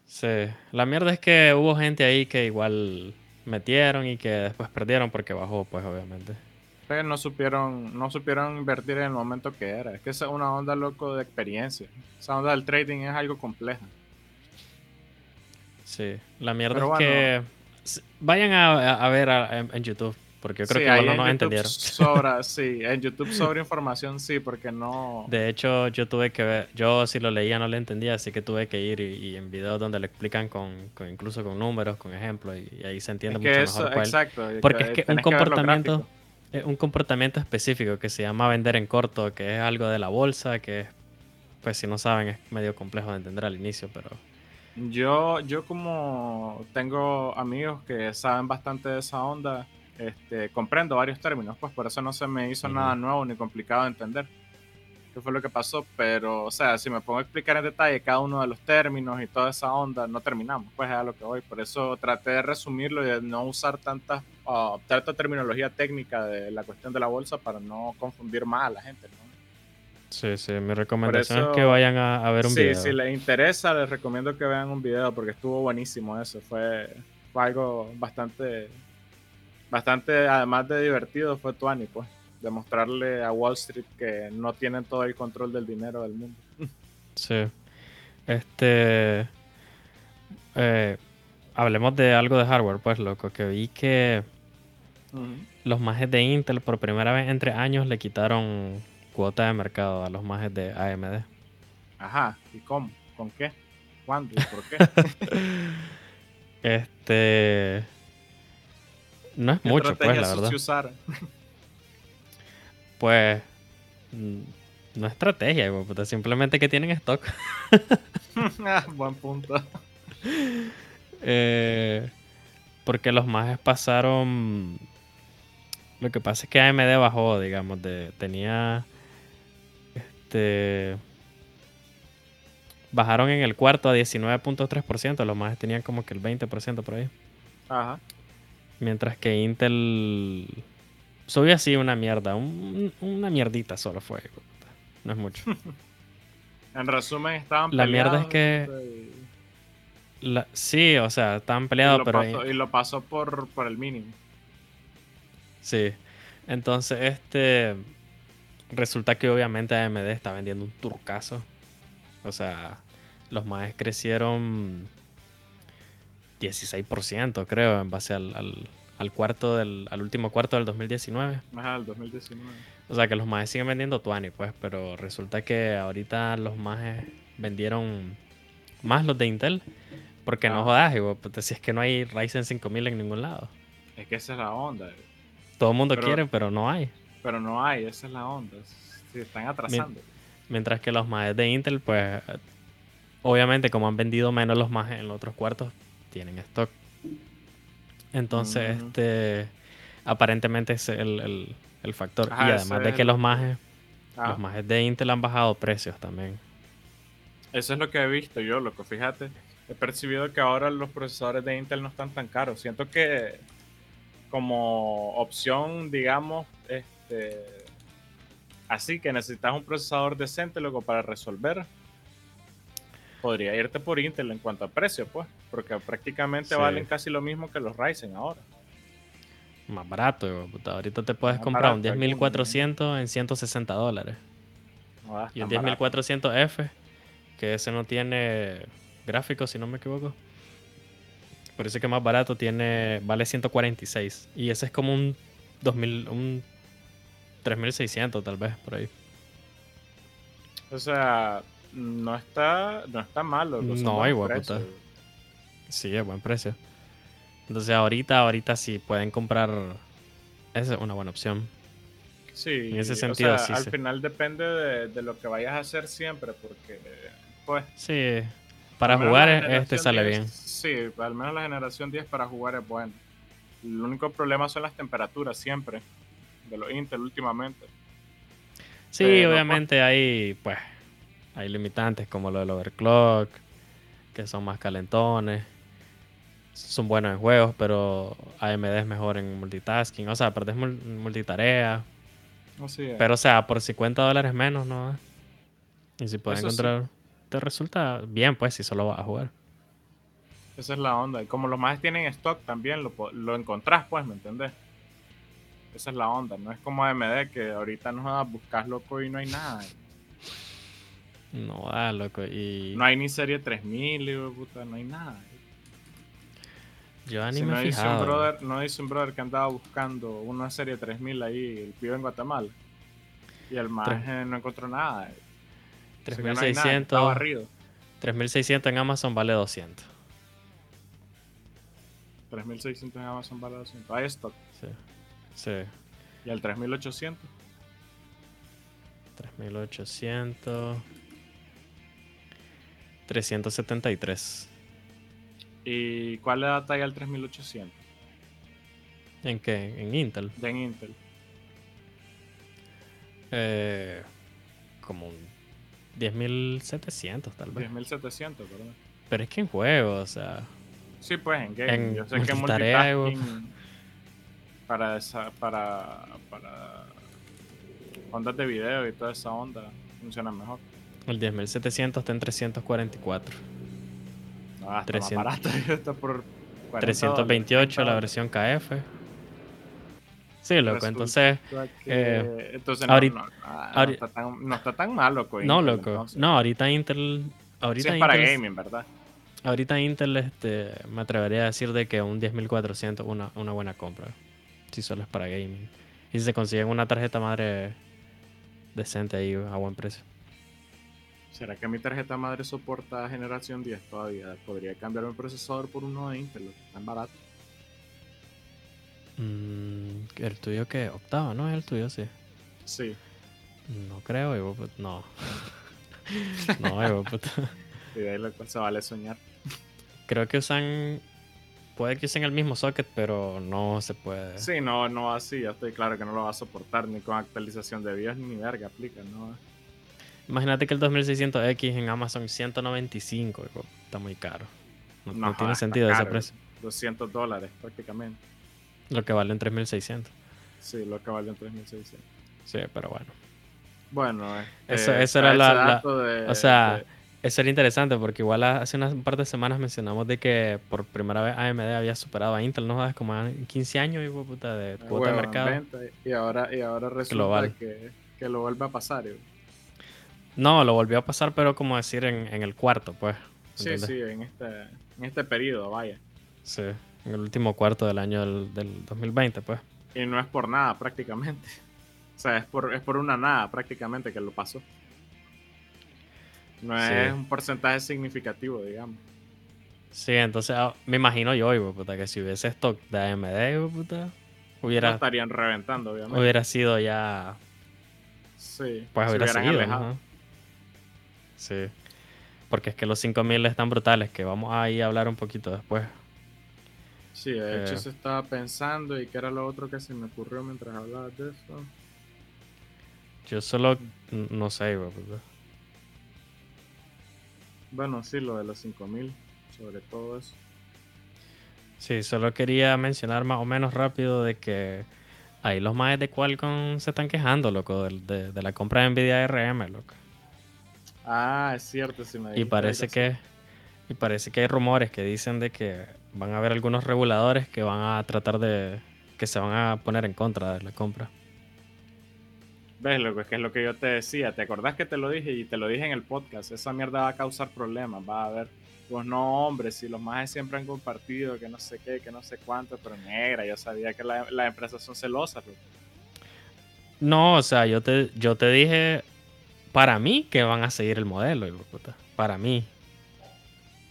Sí, la mierda es que hubo gente ahí que igual metieron y que después perdieron porque bajó, pues obviamente. No supieron, no supieron invertir en el momento que era. Es que es una onda loco de experiencia. Esa onda del trading es algo compleja. Sí, la mierda es que vayan a, ver en YouTube porque yo creo que no nos entendieron. Sobra, sí, en YouTube sobre información sí, porque no... De hecho, yo tuve que ver, yo si lo leía no lo entendía, así que tuve que ir y, en videos donde lo explican con, incluso con números, con ejemplos, y, ahí se entiende mucho mejor cuál. Exacto. Porque es que un comportamiento, un comportamiento específico que se llama vender en corto, que es algo de la bolsa, que pues si no saben, es medio complejo de entender al inicio, pero... Yo, yo como tengo amigos que saben bastante de esa onda, este, comprendo varios términos, pues por eso no se me hizo nada nuevo ni complicado de entender qué fue lo que pasó, pero o sea, si me pongo a explicar en detalle cada uno de los términos y toda esa onda, no terminamos, pues es a lo que voy, por eso traté de resumirlo y de no usar tanta, uh, tanta terminología técnica de la cuestión de la bolsa para no confundir más a la gente, ¿no? Sí, sí, mi recomendación es que vayan a, ver un video. Sí, si les interesa, les recomiendo que vean un video porque estuvo buenísimo eso, fue, fue algo bastante bastante, además de divertido, fue Tuani, pues. Demostrarle a Wall Street que no tienen todo el control del dinero del mundo. Sí. Este. Eh, hablemos de algo de hardware, pues, loco. Que vi que los majes de Intel por primera vez entre años le quitaron cuota de mercado a los majes de AMD. Ajá. ¿Y cómo? ¿Con qué? ¿Cuándo? ¿Y por qué? este. No es mucho, pues, la verdad. Usar? Pues. Mm, no es estrategia, simplemente que tienen stock. Ah, buen punto. Eh, porque los mages pasaron. Lo que pasa es que AMD bajó, digamos, de. Tenía. Este. Bajaron en el cuarto a 19.3%. Los mages tenían como que el 20% por ahí. Ajá. Mientras que Intel subió así una mierda. una mierdita solo fue. No es mucho. en resumen, estaban peleados. La mierda es que. sí, o sea, estaban peleados, pero. y lo pasó por, por el mínimo. Sí. Entonces, este. Resulta que obviamente AMD está vendiendo un turcazo. O sea, los más crecieron 16%, creo, en base al, al, cuarto del, al último cuarto del 2019. Ajá, el 2019. O sea que los majes siguen vendiendo Tuani, pues, pero resulta que ahorita los majes vendieron más los de Intel, Porque no Ah. jodas, hijo, puta, si es que no hay Ryzen 5000 en ningún lado. Es que esa es la onda. Todo el mundo Pero- quiere, pero no hay. Pero no hay, esa es la onda. Se están atrasando. Mientras que los más de Intel, pues, eh, obviamente como han vendido menos los más en los otros cuartos, tienen stock. Entonces, Mm. este, aparentemente es el, el- el factor. Ajá, y además de que el- los majes, Ah, los de Intel han bajado precios también. Eso es lo que he visto yo, loco. Fíjate, he percibido que ahora los procesadores de Intel no están tan caros. Siento que como opción, digamos, este, así que necesitas un procesador decente, loco, para resolver. Podría irte por Intel en cuanto a precio, pues, porque prácticamente Sí. valen casi lo mismo que los Ryzen ahora. Más barato, puta. Ahorita te puedes Más comprar un barato, alguno, 10400 en 160 dólares. No, ah, Y un tan barato. 10400F, que ese no tiene gráficos, si no me equivoco. Parece que más barato tiene vale 146. Y ese es como un 2000, un 3600 tal vez, por ahí. O sea, no está, no está malo. No, igual, puta. Sí, es buen precio. Entonces ahorita, ahorita sí pueden comprar. Esa es una buena opción. Sí, En ese o sentido, sea, sí, al sí. final depende de, de lo que vayas a hacer siempre, porque, pues... Sí, para jugar este sale 10 bien. Sí, al menos la generación 10 para jugar es bueno. El único problema son las temperaturas siempre, de los Intel últimamente. Sí, Pero, obviamente hay, pues, hay limitantes como lo del overclock, que son más calentones. Son buenos en juegos, pero AMD es mejor en multitasking. O sea, perdés mul- multitarea. Pero, o sea, por 50 dólares menos, ¿no? Y si puedes Eso sí. encontrar, te resulta bien, pues, si solo vas a jugar. Esa es la onda. Y como los más tienen stock también, lo, lo encontrás, pues, ¿me entendés? Esa es la onda. No es como AMD que ahorita no buscas loco y no hay nada. No da, loco. Y No hay ni serie 3000, hijo de puta, no hay nada. yo ni Si me no he dice, un fijado. brother, no dice un brother que andaba buscando una serie 3000 ahí, el pibe en Guatemala. Y el más Tres- no encontró nada. O sea que no hay nada, está 3600, barrido. 3600 en Amazon vale 200. 3600 en Amazon vale 200. Hay stock. Sí. Sí. Y el 3800. 3800. 373. ¿Y cuál le da talla al 3800? ¿En qué? En Intel. De en Intel. Eh, como un 10700 tal vez. 10700, perdón. Pero es que en juego, o sea. Sí, pues en game. En Yo sé que multitasking para esa, para, para ondas de video y toda esa onda funciona mejor. El 10700 está en 344. No, está 300. más barato. Está por 40 328 la versión KF. Sí, loco. Entonces, eh, entonces no, ahorita- no, ah, no ahori- está tan, no está tan mal, loco. no, loco. entonces. No, ahorita Intel. Sí, Ahorita es para Intel, gaming, ¿verdad? ahorita Intel este, me atrevería a decir de que un 10400 es una, una buena compra. Si solo es para gaming. Y si se consiguen una tarjeta madre decente ahí a buen precio. ¿Será que mi tarjeta madre soporta generación 10 todavía? Podría cambiar mi procesador por uno de Intel, tan barato. Mm, el tuyo que octava, ¿no? Es el tuyo, sí. Sí. No creo, de put- no. no, de puta. Y de ahí lo cual se vale soñar. Creo que usan. Puede que usen el mismo socket, pero no se puede. Sí, no, no así, ya estoy claro que no lo va a soportar ni con actualización de BIOS ni verga aplica, ¿no? Imagínate que el 2600X en Amazon 195, hijo, está muy caro. No, no tiene sentido ese precio. 200 dólares prácticamente. Lo que vale en 3600. Sí, lo que vale en 3600. Sí, pero bueno. Bueno, este, Eso- eso está era la- la- de- o sea, de- Eso era interesante porque igual hace unas un par de semanas mencionamos de que por primera vez AMD había superado a Intel, ¿no? jodas, Como en 15 años, hijo de puta, de cuota de mercado. y ahora, y ahora resulta Global. que, que lo vuelve a pasar. yo. No, lo volvió a pasar, pero como decir en, en el cuarto, pues. Sí, ¿entiendes? sí, en este, en este periodo, vaya. Sí, en el último cuarto del año del, del 2020, pues. Y no es por nada prácticamente. O sea, es por, es por una nada prácticamente que lo pasó. No Sí. es un porcentaje significativo, digamos. Sí, entonces ah, me imagino yo, hijo puta, que si hubiese stock de AMD, hijo puta, No hubiera, estarían reventando, obviamente. hubiera sido ya. sí. Pues hubiera hubieran seguido. alejado. Sí. Porque es que los 5000 están brutales, que vamos a ir a hablar un poquito después. Sí, de hecho Eh. se estaba pensando y que era lo otro que se me ocurrió mientras hablabas de eso. Yo solo no sé, de puta. Bueno, sí, lo de los 5000, sobre todo eso. Sí, solo quería mencionar más o menos rápido de que ahí los maes de Qualcomm se están quejando, loco, de, de la compra de Nvidia RM, loco. Ah, es cierto, sí me Y parece que y parece que hay rumores que dicen de que van a haber algunos reguladores que van a tratar de que se van a poner en contra de la compra. ¿Ves, loco? Es que es lo que yo te decía. ¿Te acordás que te lo dije? Y te lo dije en el podcast. Esa mierda va a causar problemas. Va a haber, pues no, hombre, si los más siempre han compartido, que no sé qué, que no sé cuánto, pero negra, yo sabía que la- las empresas son celosas, loco. No, o sea, yo te yo te dije para mí que van a seguir el modelo. Para mí.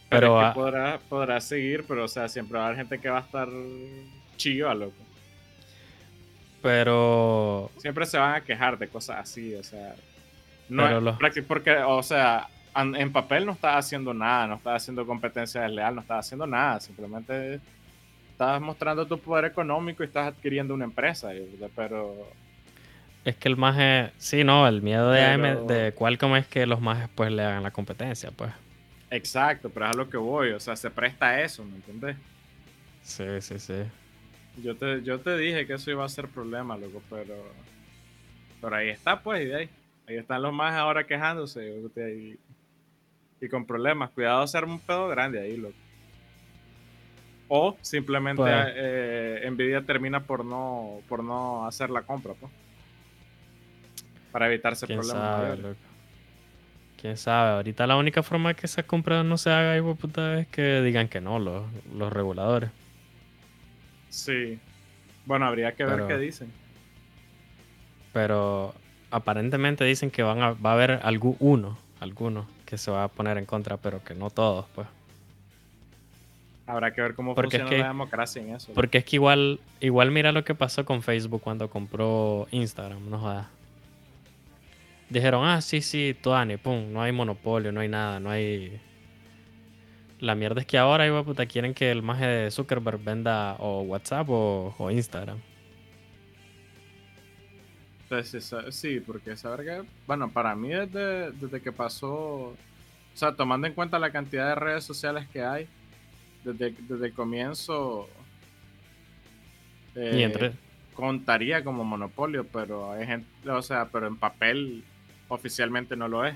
Pero, Pero es que podrá, podrá seguir, pero o sea, siempre va a haber gente que va a estar chiva, loco. pero Siempre se van a quejar de cosas así, o sea. No es prácti- porque, o sea, en papel no estás haciendo nada, no estás haciendo competencia desleal, no estás haciendo nada, simplemente estás mostrando tu poder económico y estás adquiriendo una empresa, pero es que el maje, sí, no, el miedo de AM Pero- de Qualcomm es que los majes pues le hagan la competencia, pues. exacto, pero es a lo que voy, o sea, se presta a eso, ¿me entiendes? Sí, sí, sí. Yo te, yo te dije que eso iba a ser problema, loco, pero. Pero ahí está, pues, y de ahí. Ahí están los más ahora quejándose. Y, y con problemas. Cuidado de ser un pedo grande ahí, loco. O simplemente Pues- eh, Nvidia termina por no, por no hacer la compra, pues. Para evitarse ¿Quién problemas. sabe, loco? ¿Quién sabe? Ahorita la única forma que esa compra no se haga, hijo puta, es que digan que no los, los reguladores. Sí. Bueno, habría que ver qué dicen. Pero aparentemente dicen que van a, va a haber algún uno, alguno que se va a poner en contra, pero que no todos, pues. Habrá que ver cómo Porque es funciona que- la democracia en eso. Porque es que igual, igual mira lo que pasó con Facebook cuando compró Instagram, no jodas. Dijeron, ah, sí, sí, Tuani, pum, no hay monopolio, no hay nada, no hay... La mierda es que ahora, de puta, quieren que el maje de Zuckerberg venda o WhatsApp o, o Instagram. Entonces, esa- sí, porque esa verga, bueno, para mí desde, desde que pasó, o sea, tomando en cuenta la cantidad de redes sociales que hay, desde, desde el comienzo, y eh, entre... contaría como monopolio, pero hay gente, o sea, pero en papel oficialmente no lo es.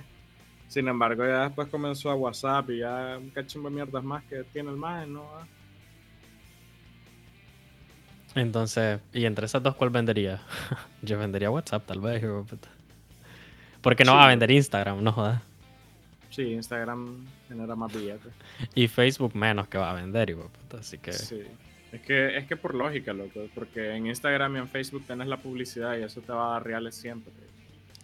Sin embargo, ya después comenzó a WhatsApp y ya un cachimbo de mierdas más que tiene el más, ¿no? Entonces, y entre esas dos, ¿cuál vendería? Yo vendería WhatsApp, tal vez. Porque no Sí. va a vender Instagram, no jodas. Sí, Instagram genera más billetes. Y Facebook menos que va a vender, puta. Así que... Sí. Es que, es que por lógica, loco, porque en Instagram y en Facebook tenés la publicidad y eso te va a dar reales siempre.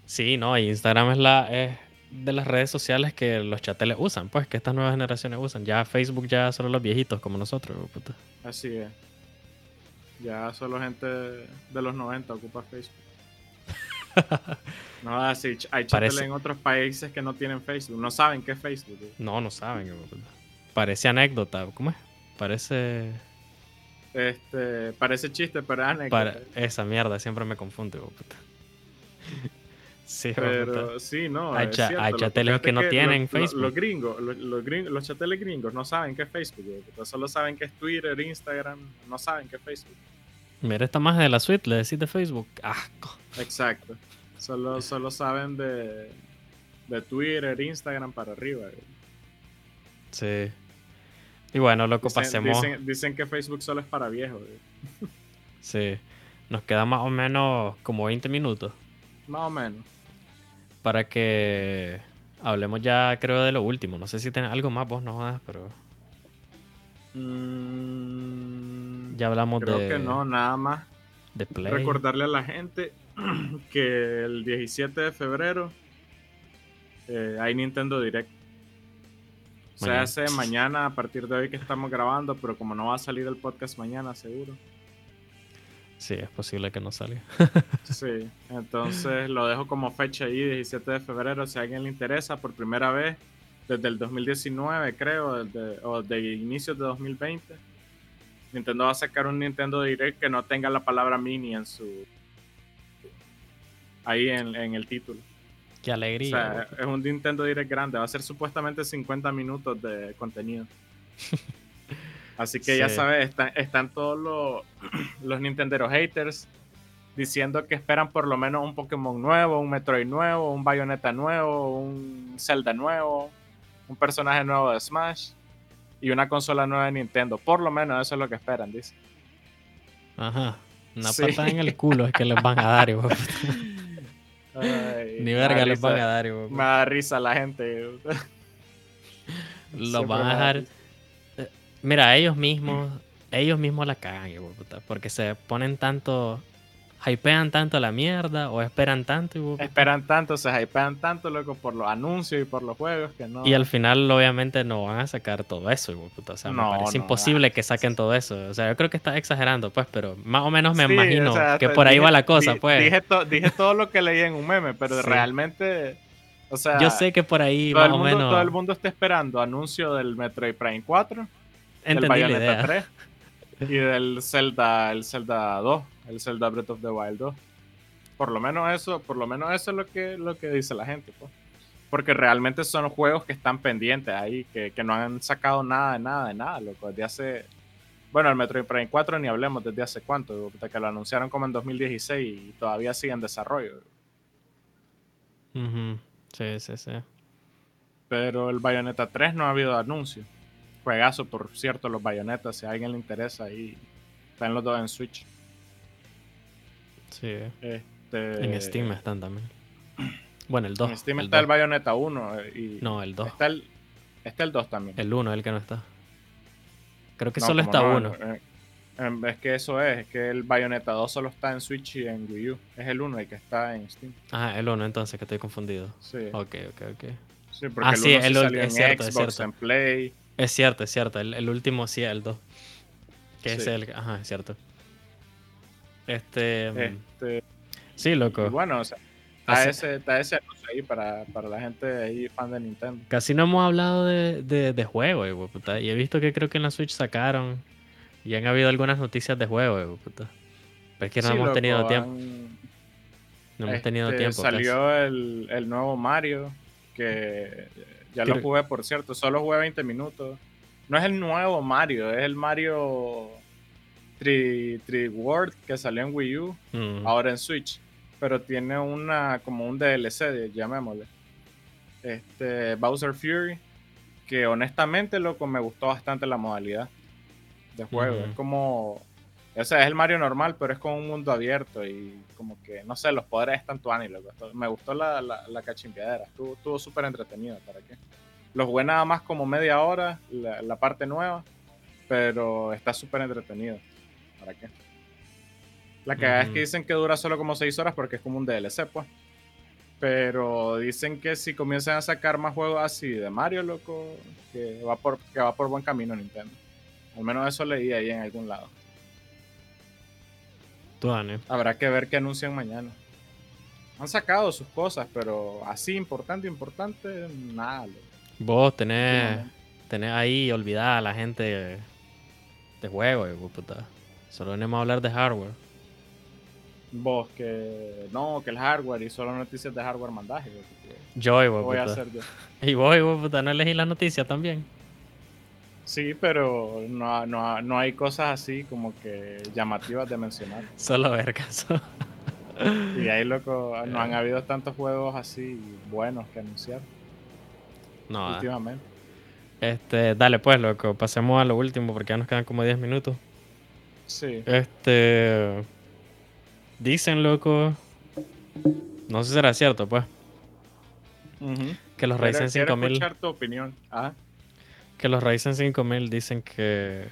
Sí, no, Instagram es la es de las redes sociales que los chateles usan, pues que estas nuevas generaciones usan. Ya Facebook ya solo los viejitos como nosotros, puta. Así es. Ya solo gente de los 90 ocupa Facebook. no, así hay chateles Parece- en otros países que no tienen Facebook, no saben qué es Facebook. güey. No, no saben, puta. Parece anécdota, ¿cómo es? Parece Este, parece chiste, pero es anécdota. para esa mierda siempre me confunde, puta. Sí. Pero sí, no. Hay es cha- cierto, hay loco. chateles que no tienen los- Facebook. Los, gringos, los, los gringos, los chateles gringos no saben qué es Facebook. Solo saben que es Twitter, Instagram, no saben qué es Facebook. Mira esta más de la suite, le decís de Facebook. Asco. Exacto. Solo, solo saben de, de Twitter, Instagram para arriba. güey. Sí. Y bueno, loco, Dicen, pasemos. dicen, dicen que Facebook solo es para viejos. güey. Sí. Nos queda más o menos como 20 minutos Más o menos. Para que hablemos ya, creo, de lo último. No sé si tenés algo más, vos no jodas, pero Mm, ya hablamos creo de, que no, nada más. de Play. recordarle a la gente que el 17 de febrero eh, hay Nintendo Direct. Se hace mañana a partir de hoy que estamos grabando, pero como no va a salir el podcast mañana, seguro. Sí, es posible que no salga. sí, entonces lo dejo como fecha ahí, 17 de febrero, si a alguien le interesa, por primera vez desde el 2019, creo, o de inicios de 2020. Nintendo va a sacar un Nintendo Direct que no tenga la palabra mini en su. ahí en, el título. Qué alegría. O sea, es un Nintendo Direct grande, va a ser supuestamente 50 minutos de contenido. Así que ya sabes, están, todos los, los Nintendo haters diciendo que esperan por lo menos un Pokémon nuevo, un Metroid nuevo, un Bayonetta nuevo, un Zelda nuevo, un personaje nuevo de Smash y una consola nueva de Nintendo. Por lo menos eso es lo que esperan, dice. Ajá. Una patada en el culo es que les van a dar, igual. Ni verga les van a dar, igual. Me da risa la gente. Los van a dejar Mira, ellos mismos, ellos mismos la cagan, porque se ponen tanto, hypean tanto la mierda o esperan tanto. Esperan tanto, se hypean tanto, loco, por los anuncios y por los juegos que no. Y al final, obviamente, no van a sacar todo eso, O sea, me parece imposible que saquen todo eso. O sea, yo creo que está exagerando, pues, pero más o menos me imagino que por ahí va la cosa, pues. Dije, dije todo lo que leí en un meme, pero realmente. O sea, yo sé que por ahí más o menos. Todo el mundo está esperando anuncio del Metroid Prime 4 del Bayonetta 3 y del Zelda, el Zelda 2, el Zelda Breath of the Wild 2. Por lo menos eso, por lo menos eso es lo que, lo que dice la gente, pues. Porque realmente son juegos que están pendientes ahí, que, no han sacado nada de nada de nada, loco. Desde hace. Bueno, el Metroid Prime 4 ni hablemos desde hace cuánto, desde que lo anunciaron como en 2016 y todavía sigue en desarrollo. Sí, sí, sí. Pero el Bayonetta 3 no ha habido anuncio. Juegazo, por cierto, los bayonetas. Si a alguien le interesa, ahí están los dos en Switch. Sí. Este... En Steam están también. Bueno, el 2. En Steam está el Bayonetta 1. Eh, y no, el 2. Está el, está el 2 también. El 1 es el que no está. Creo que solo está uno. Eh, eh, es que eso es, es que el Bayonetta 2 solo está en Switch y en Wii U. Es el 1 el que está en Steam. Ah, el 1 entonces, que estoy confundido. Sí. Ok, ok, ok. Sí, porque ah, el 1 sí, el, salió es en cierto, Xbox, es cierto. en Play. Es cierto, es cierto. El, último sí, el 2. Que es el. Ajá, es cierto. Este. este sí, loco. bueno, o sea, está, ese, está ese ahí para, para, la gente ahí fan de Nintendo. Casi no hemos hablado de, de, de juegos, Y he visto que creo que en la Switch sacaron. Y han habido algunas noticias de juegos, puta. Pero es que no hemos tenido tiempo. No hemos tenido este, tiempo. Salió el, el nuevo Mario. Que ya lo jugué, por cierto. Solo jugué 20 minutos. No es el nuevo Mario, es el Mario 3, World que salió en Wii U, mm. ahora en Switch. Pero tiene una como un DLC, llamémosle. Este, Bowser Fury. Que honestamente, loco, me gustó bastante la modalidad de juego. Es como. O sea, es el Mario normal, pero es como un mundo abierto y como que, no sé, los poderes están tuani, loco. Me gustó la, la, la cachimpiadera. Estuvo súper entretenido, ¿para qué? Lo jugué nada más como media hora, la, parte nueva, pero está súper entretenido. ¿Para qué? La que es que dicen que dura solo como 6 horas porque es como un DLC, pues. Pero dicen que si comienzan a sacar más juegos así de Mario, loco, que va por, que va por buen camino Nintendo. Al menos eso leí ahí en algún lado. Habrá que ver qué anuncian mañana. Han sacado sus cosas, pero así importante, importante, nada. Vos tenés, tenés ahí olvidada a la gente de juego, puta. Solo venimos a hablar de hardware. Vos que no, que el hardware y solo noticias de hardware mandaje. Yo, y vos, voy puta. A hacer yo. Y vos, puta, no elegí la noticia también. Sí, pero no, no, no, hay cosas así como que llamativas de mencionar. Solo ver caso. y ahí, loco, no han habido tantos juegos así buenos que anunciar. No. Últimamente. Este, dale pues, loco, pasemos a lo último porque ya nos quedan como 10 minutos. Sí. Este. Dicen, loco. No sé si será cierto, pues. Que los Ryzen 5000. escuchar tu opinión. ¿Ah? Que los Ryzen 5000 dicen que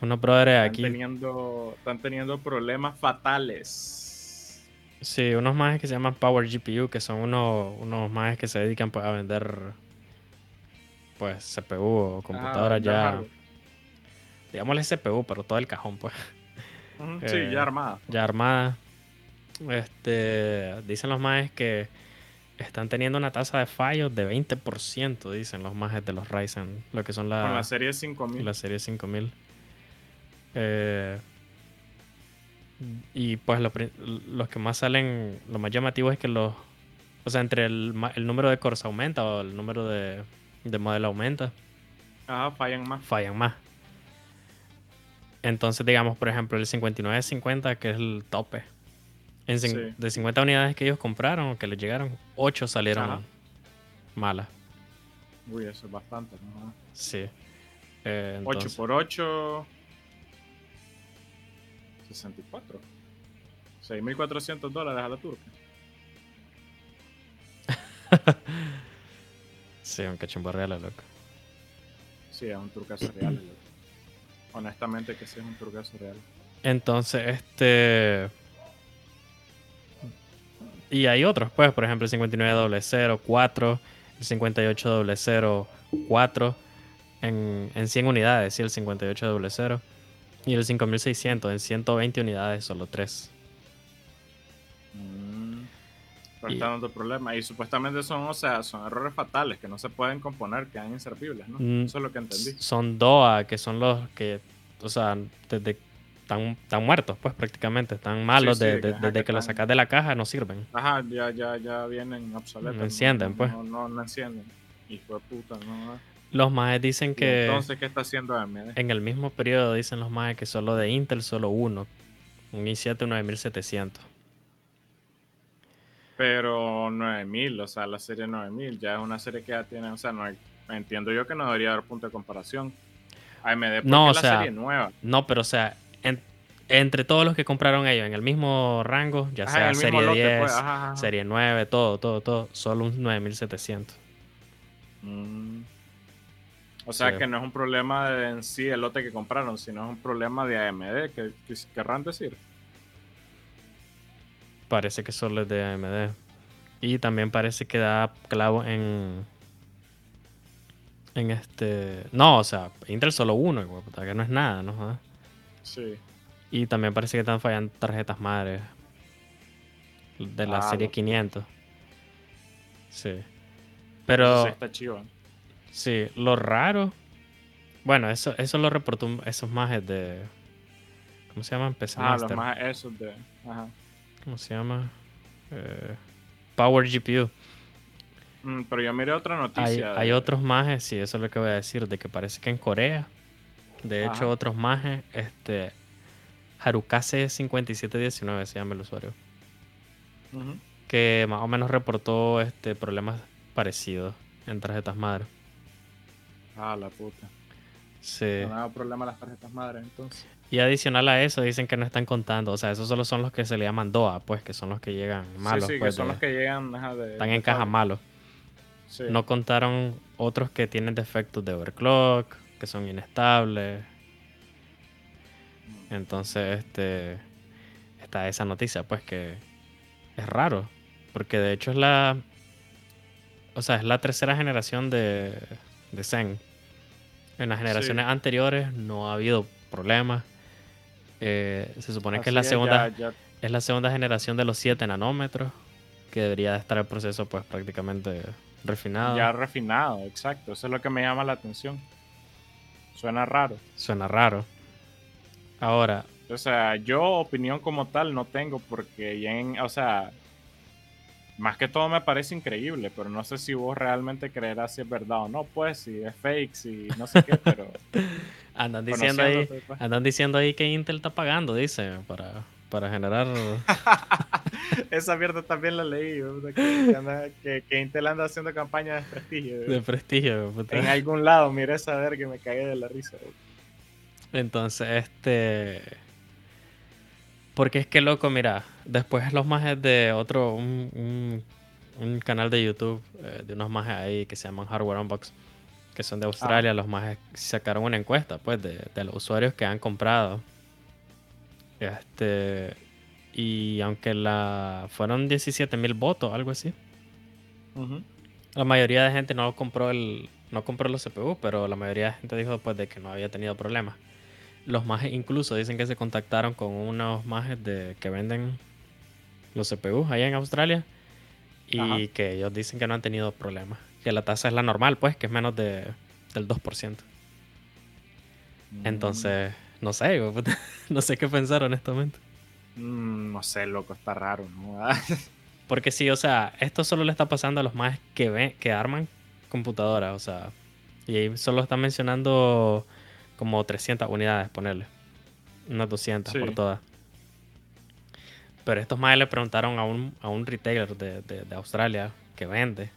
unos brothers aquí. Teniendo, están teniendo problemas fatales. Sí, unos más que se llaman Power GPU, que son unos, unos más que se dedican pues, a vender pues CPU o computadoras ya. Digámosle CPU, pero todo el cajón, pues. sí, Eh, ya armada. Ya armada. Este, dicen los maes que están teniendo una tasa de fallos de 20%, dicen los maes de los Ryzen, lo que son la, Con la serie 5000. la serie 5000. Eh, y pues lo los que más salen, lo más llamativo es que los, o sea, entre el, el número de cores aumenta o el número de, de modelo aumenta, Ajá, fallan más. fallan más. Entonces, digamos, por ejemplo, el 5950, que es el tope. En Sí. De 50 unidades que ellos compraron o que les llegaron, 8 salieron Ajá. malas. Uy, eso es bastante. ¿no? Sí. Eh, 8 entonces- por 8. 64. 6.400 dólares a la turca. Sí, un cachimbo real, loco. Sí, es un turcaso real. loco. Honestamente que sí es un turcaso real. Entonces, este. Y hay otros, pues, por ejemplo, el 5900, 4, el 5800, 4, en, en 100 unidades, sí, el 5800. Y el 5600 en 120 unidades, solo 3. Mm. Y- está dando problemas. Y supuestamente son, o sea, son errores fatales que no se pueden componer, quedan inservibles, ¿no? Mm, Eso es lo que entendí. Son DOA, que son los que, o sea, desde están, están muertos, pues prácticamente, están malos sí, de- de- desde que que los sacas de la caja, no sirven. Ajá, ya, ya, ya vienen obsoletos. No encienden, no, pues. No, no, no encienden. Hijo de puta, no. Los más dicen que... Entonces, ¿qué está haciendo AMD? En el mismo periodo dicen los más que solo de Intel solo uno. Un i7 9700. Pero 9000, o sea, la serie 9000 ya es una serie que ya tiene, o sea, no hay- entiendo yo que no debería haber punto de comparación. AMD porque No, o es la sea, serie nueva. No, pero o sea, entre todos los que compraron ellos en el mismo rango, ya Ajá, sea serie lote, 10, pues, ajá, serie 9, todo, todo, todo, solo un 9700. Mm. O sea Sí. que no es un problema de en sí el lote que compraron, sino es un problema de AMD, que, que querrán decir. Parece que solo es de AMD. Y también parece que da clavo en. En este. No, o sea, Intel solo uno, que no es nada, ¿no? Sí. Y también parece que están fallando tarjetas madres de la Ah, serie lo- 500. Sí. Pero sí está chivo. sí, lo raro. Bueno, eso, eso lo reportó esos majes de. ¿Cómo se llaman? PC Ah, los Master. más esos de. Ajá. ¿Cómo se llama? Eh, Power GPU. Mm, pero yo miré otra noticia. hay de- otros majes, sí, eso es lo que voy a decir, de que parece que en Corea, de hecho, Ajá. otros majes, este. Harukase 5719 se llama el usuario. Que más o menos reportó este problemas parecidos en tarjetas madre. Ah, la puta. Sí. No dado problema las tarjetas madres, entonces. Y adicional a eso, dicen que no están contando. O sea, esos solo son los que se le llaman DOA, pues, que son los que llegan malos. sí, sí, pues, que son de- los que llegan. ajá, de, están de en caja malos. Sí. No contaron otros que tienen defectos de overclock, que son inestables. Entonces, este. Está esa noticia, pues, que es raro. Porque de hecho es la. O sea, es la tercera generación de, de Zen. En las generaciones anteriores no ha habido problemas. Eh, se supone que es la segunda. ya- ya- Es la segunda generación de los 7 nanómetros. Que debería de estar el proceso, pues, prácticamente refinado. Ya refinado, exacto. Eso es lo que me llama la atención. Suena raro. Suena raro. Ahora, O sea, yo opinión como tal no tengo porque ya en, o sea, más que todo me parece increíble, pero no sé si vos realmente creerás si es verdad o no, pues, si es fake, si no sé qué, pero andan diciendo ahí, pues. andan diciendo ahí que Intel está pagando, dice, para, para generar. Esa mierda también la leí, anda- que Intel anda haciendo campaña de prestigio. de prestigio. puta. En algún lado, miré esa ver que me cagué de la risa. Entonces, este. Porque es que loco, mira, después los majes de otro, un, un- un canal de YouTube, eh, de unos majes ahí que se llaman Hardware Unbox, que son de Australia, los majes sacaron una encuesta, pues, de, de los usuarios que han comprado. Este. Y aunque la fueron 17 mil votos, algo así. La mayoría de gente no compró el no compró los CPU, pero la mayoría de gente dijo pues de que no había tenido problemas. Los mages incluso dicen que se contactaron con unos mages de que venden los CPU allá en Australia y que ellos dicen que no han tenido problemas. Que la tasa es la normal, pues, que es menos de, del 2%. Mm. Entonces, no sé, no sé qué pensar honestamente. Mm, no sé, loco, está raro, ¿no? Porque sí, o sea, esto solo le está pasando a los más que ven, que arman computadoras, o sea, y ahí solo están mencionando como 300 unidades, ponerle. Unas 200 por todas. Pero estos más le preguntaron a un, a un retailer de, de, Australia que vende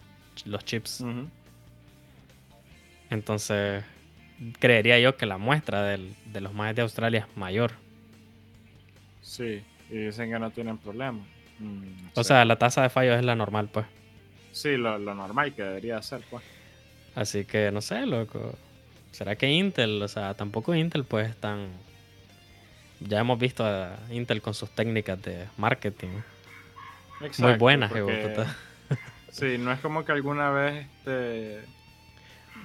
los chips. Entonces, creería yo que la muestra del, de los más de Australia es mayor. Sí, y dicen que no tienen problema. Mm, o sea, la tasa de fallo es la normal, pues. Sí, lo, normal que debería ser, pues. Así que no sé, loco. ¿Será que Intel, o sea, tampoco Intel, pues, tan. Ya hemos visto a Intel con sus técnicas de marketing. Muy buenas, porque... Sí, no es como que alguna vez este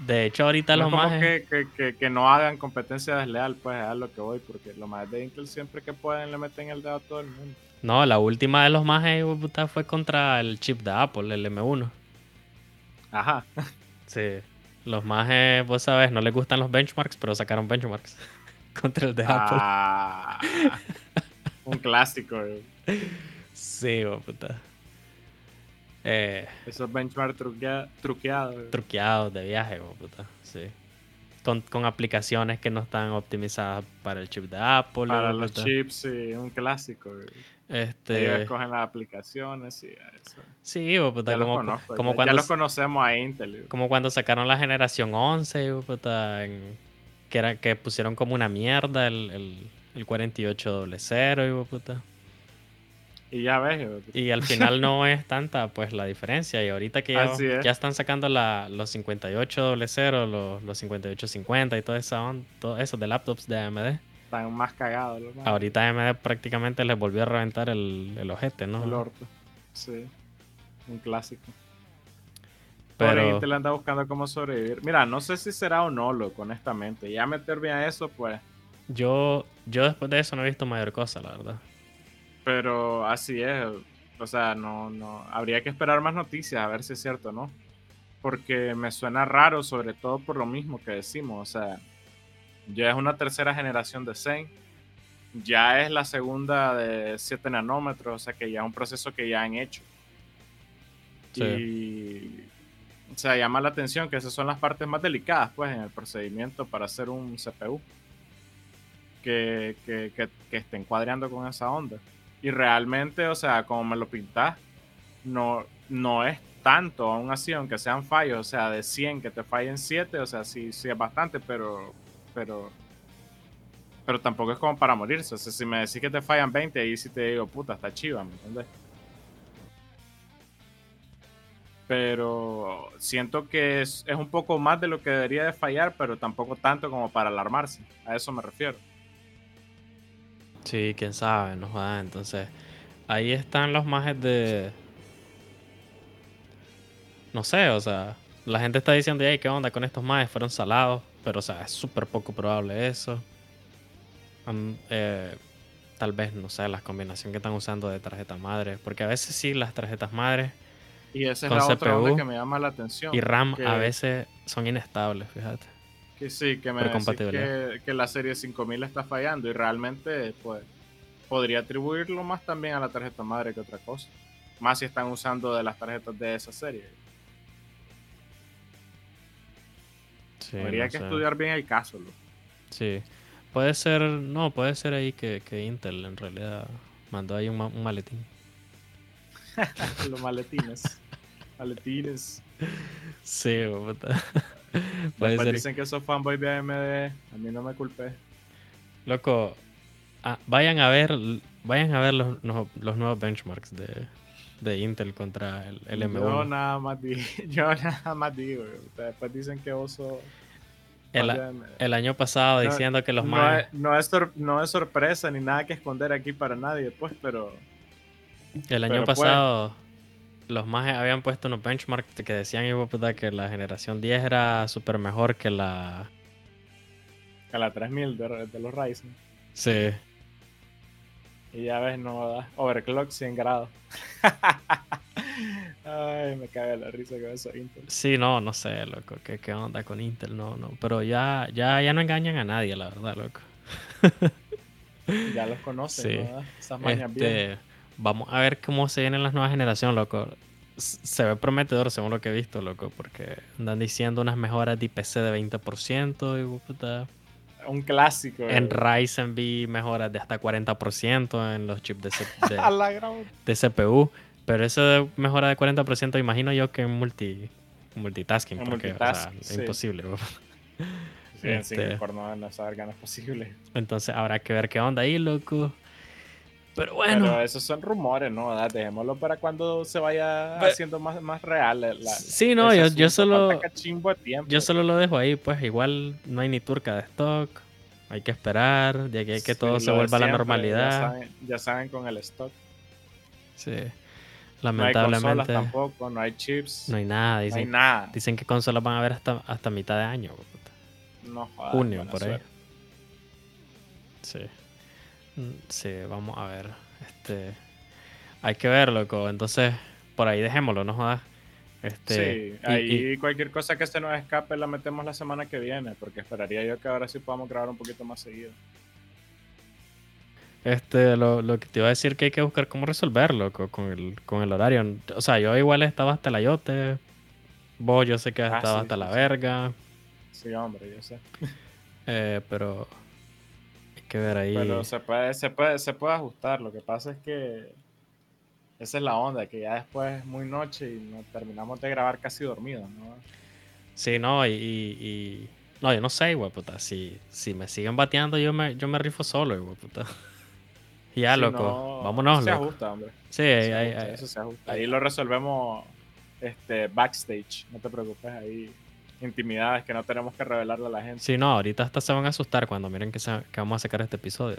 de hecho, ahorita los más. Que, que, que, no hagan competencia desleal, pues es a lo que voy, porque los más de Intel siempre que pueden le meten el dedo a todo el mundo. No, la última de los más fue contra el chip de Apple, el M1. Ajá. Sí. Los más, vos sabes, no les gustan los benchmarks, pero sacaron benchmarks contra el de ah, Apple. un clásico. Sí, puta. Eh, Esos benchmarks truqueados. Truqueados de viaje, puta. Sí. Con, aplicaciones que no están optimizadas para el chip de Apple. Para los chips, sí, un clásico. Este... Ellos escogen las aplicaciones y eso. Sí, puta, como, como cuando, ya los conocemos a Intel. Como cuando sacaron la generación 11, puta, que, era, que pusieron como una mierda el, el, el 4800, puta. Y ya ves. Y al final no es tanta pues la diferencia. Y ahorita que ya, están sacando la, los 5800, los, los 5850 y todo eso, todo eso de laptops de AMD. Están más cagados. Ahorita AMD prácticamente les volvió a reventar el, el ojete, ¿no? El orto. Sí. Un clásico. Pero Intel anda buscando cómo sobrevivir. Mira, no sé si será o no, loco, honestamente. Ya meterme a eso, pues. Yo, yo después de eso no he visto mayor cosa, la verdad. Pero así es. O sea, no, no. Habría que esperar más noticias a ver si es cierto no. Porque me suena raro, sobre todo por lo mismo que decimos. O sea, ya es una tercera generación de Zen. Ya es la segunda de 7 nanómetros. O sea, que ya es un proceso que ya han hecho. Y. O sea, llama la atención que esas son las partes más delicadas, pues, en el procedimiento para hacer un CPU. Que, que, que, que estén cuadreando con esa onda. Y realmente, o sea, como me lo pintas, no, no es tanto, aún así, aunque sean fallos, o sea, de 100 que te fallen 7, o sea, sí, sí es bastante, pero, pero, pero tampoco es como para morirse. O sea, si me decís que te fallan 20, ahí sí te digo, puta, está chiva, ¿me entiendes? Pero siento que es, es un poco más de lo que debería de fallar, pero tampoco tanto como para alarmarse. A eso me refiero. Sí, quién sabe, no va. Entonces, ahí están los majes de. No sé, o sea, la gente está diciendo, hey, ¿qué onda con estos majes? Fueron salados, pero, o sea, es súper poco probable eso. Eh, tal vez, no sé, la combinación que están usando de tarjeta madre, porque a veces sí, las tarjetas madres. Y esa es la otra onda que me llama la atención. Y RAM a veces son inestables, fíjate. Que sí, que me que, que, la serie 5000 está fallando y realmente pues podría atribuirlo más también a la tarjeta madre que otra cosa. Más si están usando de las tarjetas de esa serie. Sí, Habría que estudiar bien el caso. Sí. Puede ser, no, puede ser ahí que, que Intel en realidad mandó ahí un, maletín. Los maletines. maletines. Sí, Después dicen que sos fanboy de AMD, a mí no me culpé. Loco, ah, vayan a ver vayan a ver los, nuevos benchmarks de, de, Intel contra el, M1. Yo nada más digo, yo nada más digo, después dicen que vos sos el, año pasado diciendo que los no más... no, es no es sorpresa ni nada que esconder aquí para nadie, pues, pero... El año pues, pasado los más habían puesto unos benchmarks que decían que la generación 10 era súper mejor que la. Que la 3000 de, de los Ryzen. Sí. Y ya ves, no da. Overclock 100 grados. Ay, me cae la risa con eso Intel. Sí, no, no sé, loco. ¿Qué, qué onda con Intel? No, no. Pero ya, ya, ya no engañan a nadie, la verdad, loco. ya los conocen, Sí. ¿no? Esas mañas bien. Este, vamos a ver cómo se vienen las nuevas generaciones, loco. Se ve prometedor según lo que he visto, loco, porque andan diciendo unas mejoras de IPC de 20%, y puta. Un clásico. En eh. Ryzen vi mejoras de hasta 40% en los chips de, de- de CPU. Pero eso de mejora de 40% imagino yo que en multi, multitasking, En porque multitask, o sea, es imposible. Sí, Este- Singapore no, no saber que es posible. Entonces habrá que ver qué onda ahí, loco. Pero bueno. Pero esos son rumores, ¿no? Dejémoslo para cuando se vaya haciendo más, más real. la- Sí, no, yo- solo- tiempo. Yo solo lo dejo ahí, pues igual no hay ni turca de stock. Hay que esperar, de hay que Sí, todo se vuelva a la normalidad. Ya saben, ya saben con el stock. Sí. No hay consolas Lamentablemente tampoco, no hay chips, no hay nada. no hay Dicen, nada. dicen que consolas van a ver hasta, hasta mitad de año. No jodas, Junio, por ahí. Sí. Mm, Sí, vamos a ver. Este, hay que ver, loco. Entonces, por ahí dejémoslo, no jodas. Este, sí, y- ahí y- cualquier cosa que se nos escape la metemos la semana que viene, porque esperaría yo que ahora sí podamos grabar un poquito más seguido. Este, lo, lo que te iba a decir que hay que buscar cómo resolverlo co- con el, con el horario. O sea, yo igual estaba hasta la yote. Vos yo sé que has Ah, estado sí, hasta sí, la sí. verga. Sí, hombre, yo sé. eh, pero hay que ver ahí. Pero se puede, se puede, se puede ajustar. Lo que pasa es que esa es la onda, que ya después es muy noche y nos terminamos de grabar casi dormidos, ¿no? Sí, no, y, y- y- No, yo no sé, güey, puta. Si, si me siguen bateando, yo me, yo me rifo solo, güey, puta. Ya, Si loco. no, Vámonos, Se loco. ajusta, hombre. Sí, Se ahí- ahí- ajusta, ahí- eso se ajusta. Ahí lo resolvemos este, backstage. No te preocupes, ahí intimidades que no tenemos que revelarle a la gente. Sí, no, ahorita hasta se van a asustar cuando miren que, se- que vamos a sacar este episodio.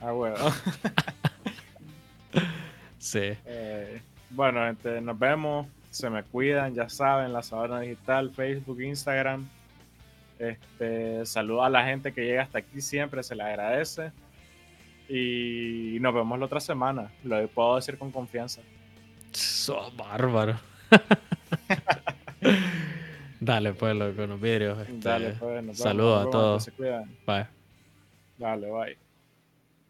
Ah, bueno. Sí. Eh, bueno, gente, nos vemos. Se me cuidan, ya saben, la Sabana Digital, Facebook, Instagram. Este, saludo a la gente que llega hasta aquí siempre, se le agradece. Y nos vemos la otra semana. Lo puedo decir con confianza. Sos bárbaro. Dale, pues, loco, los vidrios. este, Dale, pues, nos saludos a todos. Se cuidan. Bye. Dale, bye.